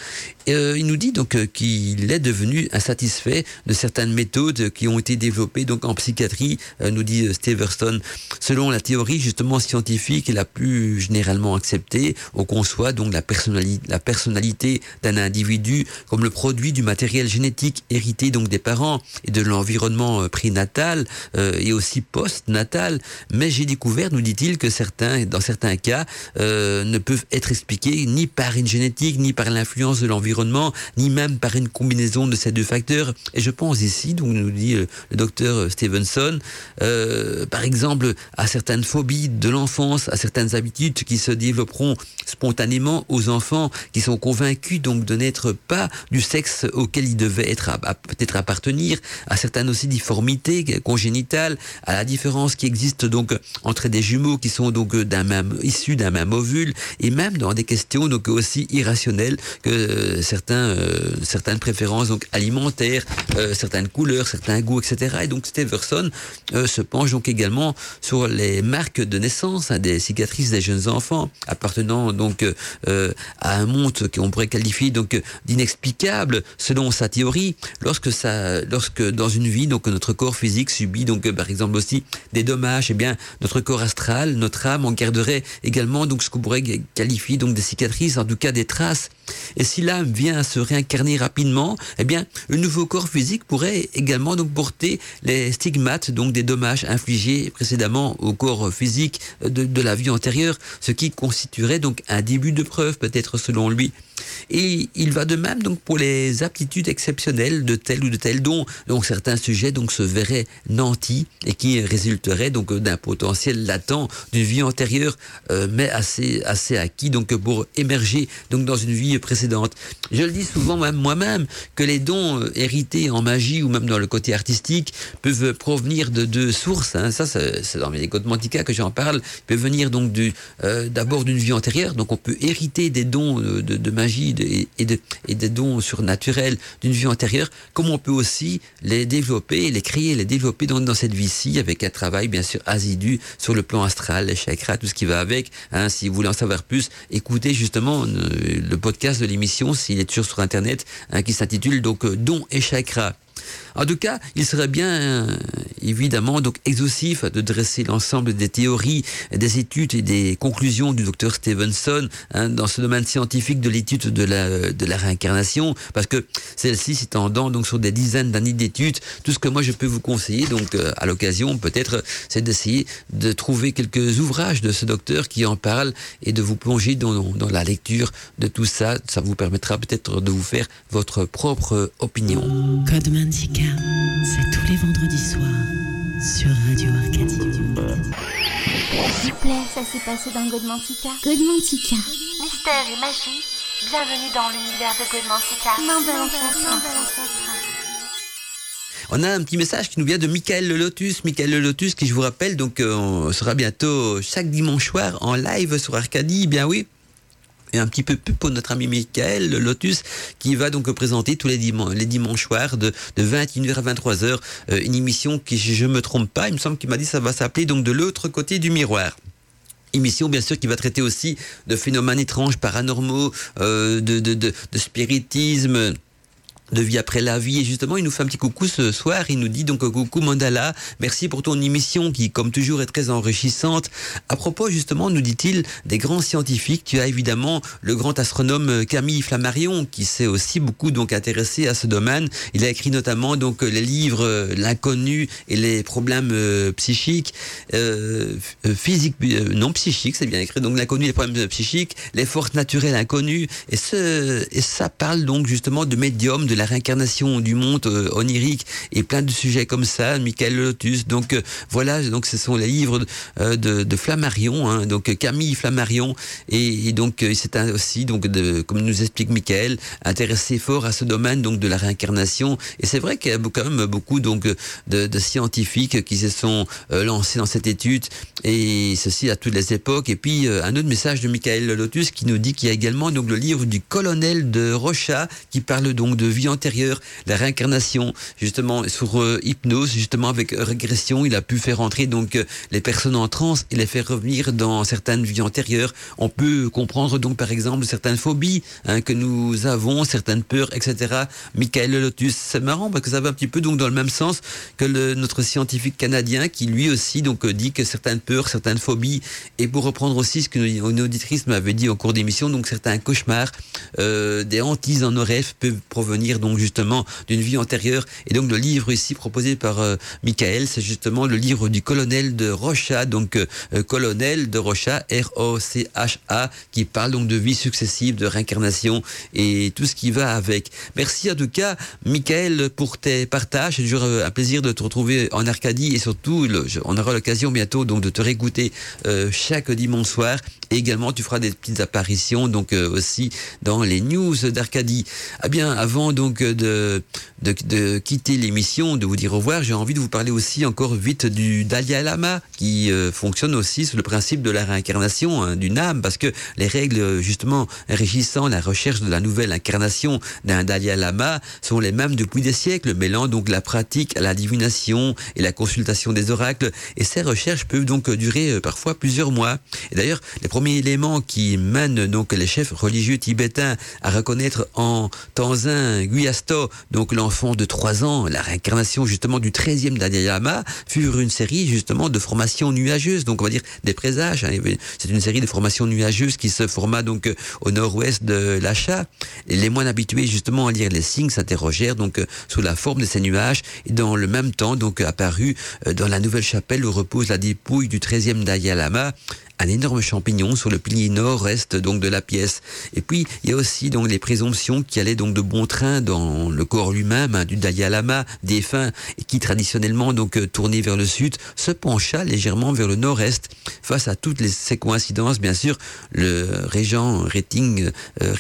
il nous dit donc qu'il est devenu insatisfait de certaines méthodes qui ont été développées donc en psychiatrie, nous dit Steverson. Selon la théorie justement scientifique la plus généralement acceptée, on conçoit donc la personnalité, la personnalité d'un individu comme le produit du matériel génétique hérité donc des parents et de l'environnement prénatal et aussi post-natal. Mais j'ai découvert, nous dit-il, que certains, dans certains cas, ne peuvent être expliqués ni par une génétique, ni par l'influence de l'environnement, ni même par une combinaison de ces deux facteurs. Et je pense ici, donc nous dit le, docteur Stevenson, euh, par exemple à certaines phobies de l'enfance, à certaines habitudes qui se développeront spontanément aux enfants qui sont convaincus donc de n'être pas du sexe auquel ils devaient être peut-être appartenir, à certaines aussi difformités congénitales, à la différence qui existe donc entre des jumeaux qui sont donc d'un même issus d'un même ovule et même dans des questions donc aussi irrationnelles que euh, certains euh, certaines préférences donc alimentaires, euh, certaines couleurs, certains goûts, etc. Et donc Stevenson se penche donc également sur les marques de naissance hein, des cicatrices des jeunes enfants appartenant donc à un monde qu'on pourrait qualifier donc d'inexplicable selon sa théorie lorsque ça lorsque dans une vie donc notre corps physique subit donc par exemple aussi des dommages et eh bien notre corps astral notre âme en garderait également donc ce qu'on pourrait qualifier donc des cicatrices en tout cas des traces et si l'âme vient à se réincarner rapidement, eh bien, un nouveau corps physique pourrait également donc porter les stigmates, donc des dommages infligés précédemment au corps physique de, de la vie antérieure, ce qui constituerait donc un début de preuve, peut-être selon lui. Et il va de même donc pour les aptitudes exceptionnelles de tel ou de tel don. Donc certains sujets donc se verraient nantis et qui résulteraient donc d'un potentiel latent d'une vie antérieure, euh, mais assez assez acquis donc pour émerger donc dans une vie précédente. Je le dis souvent même moi-même que les dons euh, hérités en magie ou même dans le côté artistique peuvent provenir de deux sources. Hein. Ça c'est dans mes codes Mantica que j'en parle. Ils peuvent venir donc euh, d'abord d'une vie antérieure. Donc on peut hériter des dons de magie et, des dons surnaturels d'une vie antérieure, comme on peut aussi les développer, les créer, les développer dans, cette vie-ci avec un travail bien sûr assidu sur le plan astral, les chakras, tout ce qui va avec. Hein. si vous voulez en savoir plus, écoutez justement euh, le podcast de l'émission, s'il est toujours sur Internet, hein, qui s'intitule donc euh, Dons et chakras. En tout cas, il serait bien euh, évidemment donc exhaustif de dresser l'ensemble des théories, des études et des conclusions du docteur Stevenson hein, dans ce domaine scientifique de l'étude de la, de la réincarnation, parce que celle-ci s'étendant donc sur des dizaines d'années d'études. Tout ce que moi je peux vous conseiller, donc euh, à l'occasion peut-être, c'est d'essayer de trouver quelques ouvrages de ce docteur qui en parle et de vous plonger dans, la lecture de tout ça. Ça vous permettra peut-être de vous faire votre propre opinion. C'est tous les vendredis soirs sur Radio Arcadie. S'il vous plaît, ça s'est passé dans Godmantica. Godmantica. Mystère et magie, bienvenue dans l'univers de Godmantica. On a un petit message qui nous vient de Michael Le Lotus. Michael Le Lotus, qui je vous rappelle, donc euh, sera bientôt chaque dimanche soir en live sur Arcadie. Eh bien oui, et un petit peu plus pour notre ami Michael Lotus qui va donc présenter tous les, dimanches, les dimanches soirs de, de 21h à 23h euh, une émission qui, si je me trompe pas, il me semble qu'il m'a dit ça va s'appeler donc de l'autre côté du miroir. Émission bien sûr qui va traiter aussi de phénomènes étranges, paranormaux, euh, de, de, de, spiritisme, de vie après la vie. Et justement, il nous fait un petit coucou ce soir. Il nous dit donc coucou Mandala, merci pour ton émission qui, comme toujours, est très enrichissante. À propos, justement, nous dit-il, des grands scientifiques, tu as évidemment le grand astronome Camille Flammarion qui s'est aussi beaucoup donc intéressé à ce domaine. Il a écrit notamment donc les livres euh, L'inconnu et les problèmes euh, psychiques, euh, euh physiques, non psychiques, c'est bien écrit. Donc l'inconnu et les problèmes psychiques, les forces naturelles inconnues. Et ce, et ça parle donc justement de médium, de la réincarnation du monde euh, onirique et plein de sujets comme ça, Michael Lotus. Donc euh, voilà, donc ce sont les livres de, euh, de, Flammarion, hein, donc Camille Flammarion, et, donc c'est aussi donc comme nous explique Michael, intéressé fort à ce domaine donc de la réincarnation. Et c'est vrai qu'il y a quand même beaucoup donc de, de scientifiques qui se sont lancés dans cette étude et ceci à toutes les époques. Et puis un autre message de Michael Lotus qui nous dit qu'il y a également donc le livre du colonel de Rocha qui parle donc de vie antérieure, la réincarnation, justement sur euh, hypnose, justement avec régression, il a pu faire entrer donc les personnes en transe et les faire revenir dans certaines vies antérieures. On peut comprendre donc par exemple certaines phobies hein, que nous avons, certaines peurs, etc. Michael Lotus, c'est marrant parce que ça va un petit peu donc dans le même sens que notre scientifique canadien qui lui aussi donc dit que certaines peurs, certaines phobies et pour reprendre aussi ce que une auditrice m'avait dit au cours d'émission, donc certains cauchemars, euh, des hantises en nos rêves peuvent provenir donc justement d'une vie antérieure. Et donc le livre ici proposé par euh, Michael, c'est justement le livre du colonel de Rocha, donc euh, colonel de Rocha, R-O-C-H-A, qui parle donc de vie successive, de réincarnation et tout ce qui va avec. Merci en tout cas, Michael, pour tes partages. C'est toujours un plaisir de te retrouver en Arcadie et surtout, on aura l'occasion bientôt donc de te réécouter chaque dimanche soir. Et également, tu feras des petites apparitions donc euh, aussi dans les news d'Arcadie. Ah bien, avant donc de, de, de quitter l'émission, de vous dire au revoir, j'ai envie de vous parler aussi encore vite du Dalai Lama qui euh, fonctionne aussi sur le principe de la réincarnation hein, d'une âme parce que les règles justement régissant la recherche de la nouvelle incarnation d'un Dalai Lama sont les mêmes depuis des siècles, mêlant donc la pratique à la divination et la consultation des oracles. Et ces recherches peuvent donc durer euh, parfois plusieurs mois. Et d'ailleurs, les premiers éléments qui mènent donc les chefs religieux tibétains à reconnaître en Tanzin Guyasto, donc l'enfant de trois ans, la réincarnation justement du 13e Dalai Lama, furent une série justement de formations nuageuses, donc on va dire des présages. Hein. C'est une série de formations nuageuses qui se forma donc au nord-ouest de l'Acha. Les moines habitués justement à lire les signes s'interrogèrent donc sous la forme de ces nuages et dans le même temps donc apparu euh, dans la nouvelle chapelle où repose la dépouille du 13e Dalai Lama un énorme champignon sur le pilier nord-est donc de la pièce. Et puis il y a aussi donc les présomptions qui allaient donc de bon train dans le corps lui-même du Dalai Lama défunt et qui traditionnellement donc euh, tourné vers le sud se pencha légèrement vers le nord-est. Face à toutes ces coïncidences, bien sûr, le régent Rating euh,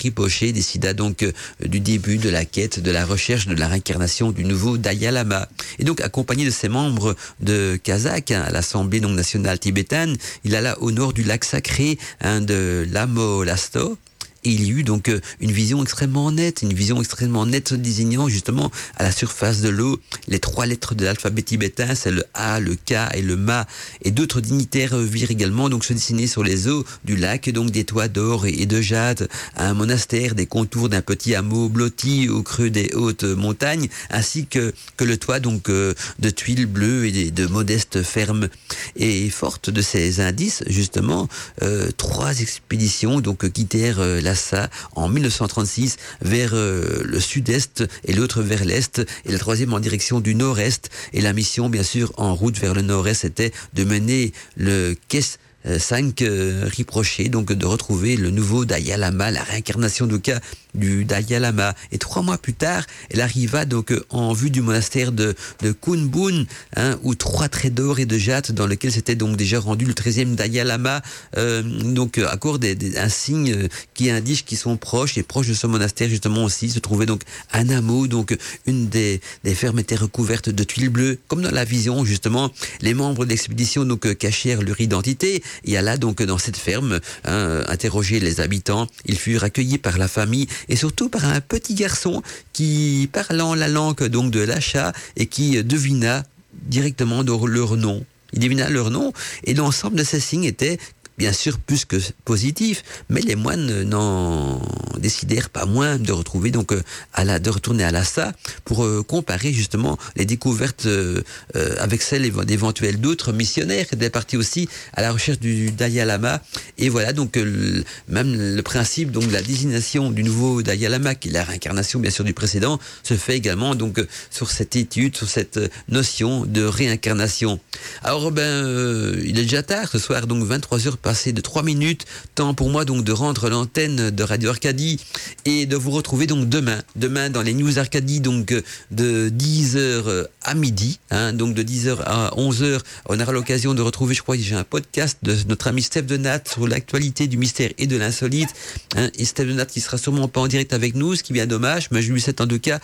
décida donc euh, du début de la quête, de la recherche de la réincarnation du nouveau Dalai Lama. Et donc accompagné de ses membres de Kazakh hein, à l'Assemblée donc nationale tibétaine, il alla au nord du lac sacré hein, de Lamolasto et il y eut donc euh, une vision extrêmement nette, une vision extrêmement nette désignant justement à la surface de l'eau les trois lettres de l'alphabet tibétain, c'est le A, le K et le Ma. Et d'autres dignitaires virent également donc se dessiner sur les eaux du lac donc des toits d'or et de jade, un monastère, des contours d'un petit hameau blotti au creux des hautes montagnes, ainsi que, que le toit donc euh, de tuiles bleues et de modestes fermes. Et forte de ces indices, justement, euh, trois expéditions donc quittèrent la en 1936 vers euh, le sud-est et l'autre vers l'est et la troisième en direction du nord-est. Et la mission, bien sûr, en route vers le nord-est, était de mener le caisse 5 euh, reprochés donc de retrouver le nouveau Dayalama, la réincarnation du du Dayalama. Et trois mois plus tard, elle arriva donc euh, en vue du monastère de, de Kunbun, hein, où trois traits d'or et de jade dans lequel s'était donc déjà rendu le 13e Dayalama, euh, donc accorde des, un signe qui indique qu'ils sont proches et proches de ce monastère justement aussi se trouvait donc un donc une des, des fermes était recouverte de tuiles bleues, comme dans la vision justement. Les membres de l'expédition donc cachèrent leur identité et alla donc dans cette ferme hein, interroger les habitants. Ils furent accueillis par la famille et surtout par un petit garçon qui, parlant la langue donc de l'achat et qui devina directement leur nom. Il devina leur nom et l'ensemble de ces signes était bien sûr plus que positif, mais les moines n'en décidèrent pas moins de retrouver donc euh, à la, de retourner à Lhasa pour euh, comparer justement les découvertes euh, avec celles d'éventuels d'autres missionnaires qui étaient partis aussi à la recherche du Dalai Lama. Et voilà donc même le principe donc de la désignation du nouveau Dalai Lama, qui est la réincarnation bien sûr du précédent, se fait également donc sur cette étude, sur cette notion de réincarnation. Alors ben il est déjà tard ce soir donc 23 heures passer de 3 minutes. Temps pour moi donc de rendre l'antenne de Radio Arcadie et de vous retrouver donc demain. Demain dans les News Arcadie donc de 10h à midi. Hein, donc de 10h à 11h. On aura l'occasion de retrouver, je crois j'ai un podcast de notre ami Steph Denat sur l'actualité du mystère et de l'insolite. Hein, et Steph Denat qui sera sûrement pas en direct avec nous, ce qui vient dommage. Mais je lui souhaite en tout cas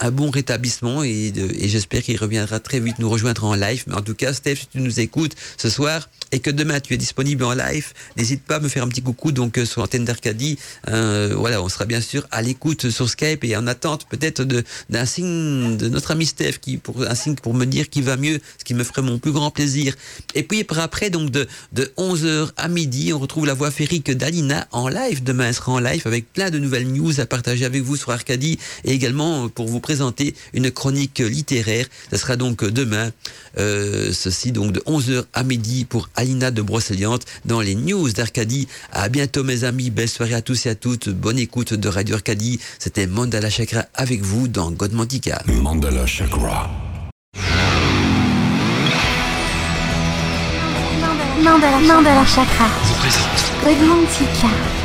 un bon rétablissement et, et j'espère qu'il reviendra très vite nous rejoindre en live. Mais en tout cas, Steph, si tu nous écoutes ce soir et que demain tu es disponible en live, n'hésite pas à me faire un petit coucou donc euh, sur l'antenne d'Arcadie. Euh, voilà, on sera bien sûr à l'écoute sur Skype et en attente peut-être d'un signe de notre ami Steph qui pour un signe pour me dire qu'il va mieux, ce qui me ferait mon plus grand plaisir. Et puis après donc de de 11h à midi, on retrouve la voix férique d'Alina en live. Demain, elle sera en live avec plein de nouvelles news à partager avec vous sur Arcadie et également pour vous présenter une chronique littéraire. Ce sera donc demain, euh, ceci donc de 11h à midi pour Alina de Brocéliande dans les news d'Arcadie. À bientôt mes amis, belle soirée à tous et à toutes, bonne écoute de Radio Arcadie. C'était Mandala Chakra avec vous dans Godmantica. Mandala Chakra. Mandala, Mandala Chakra. Godmantica.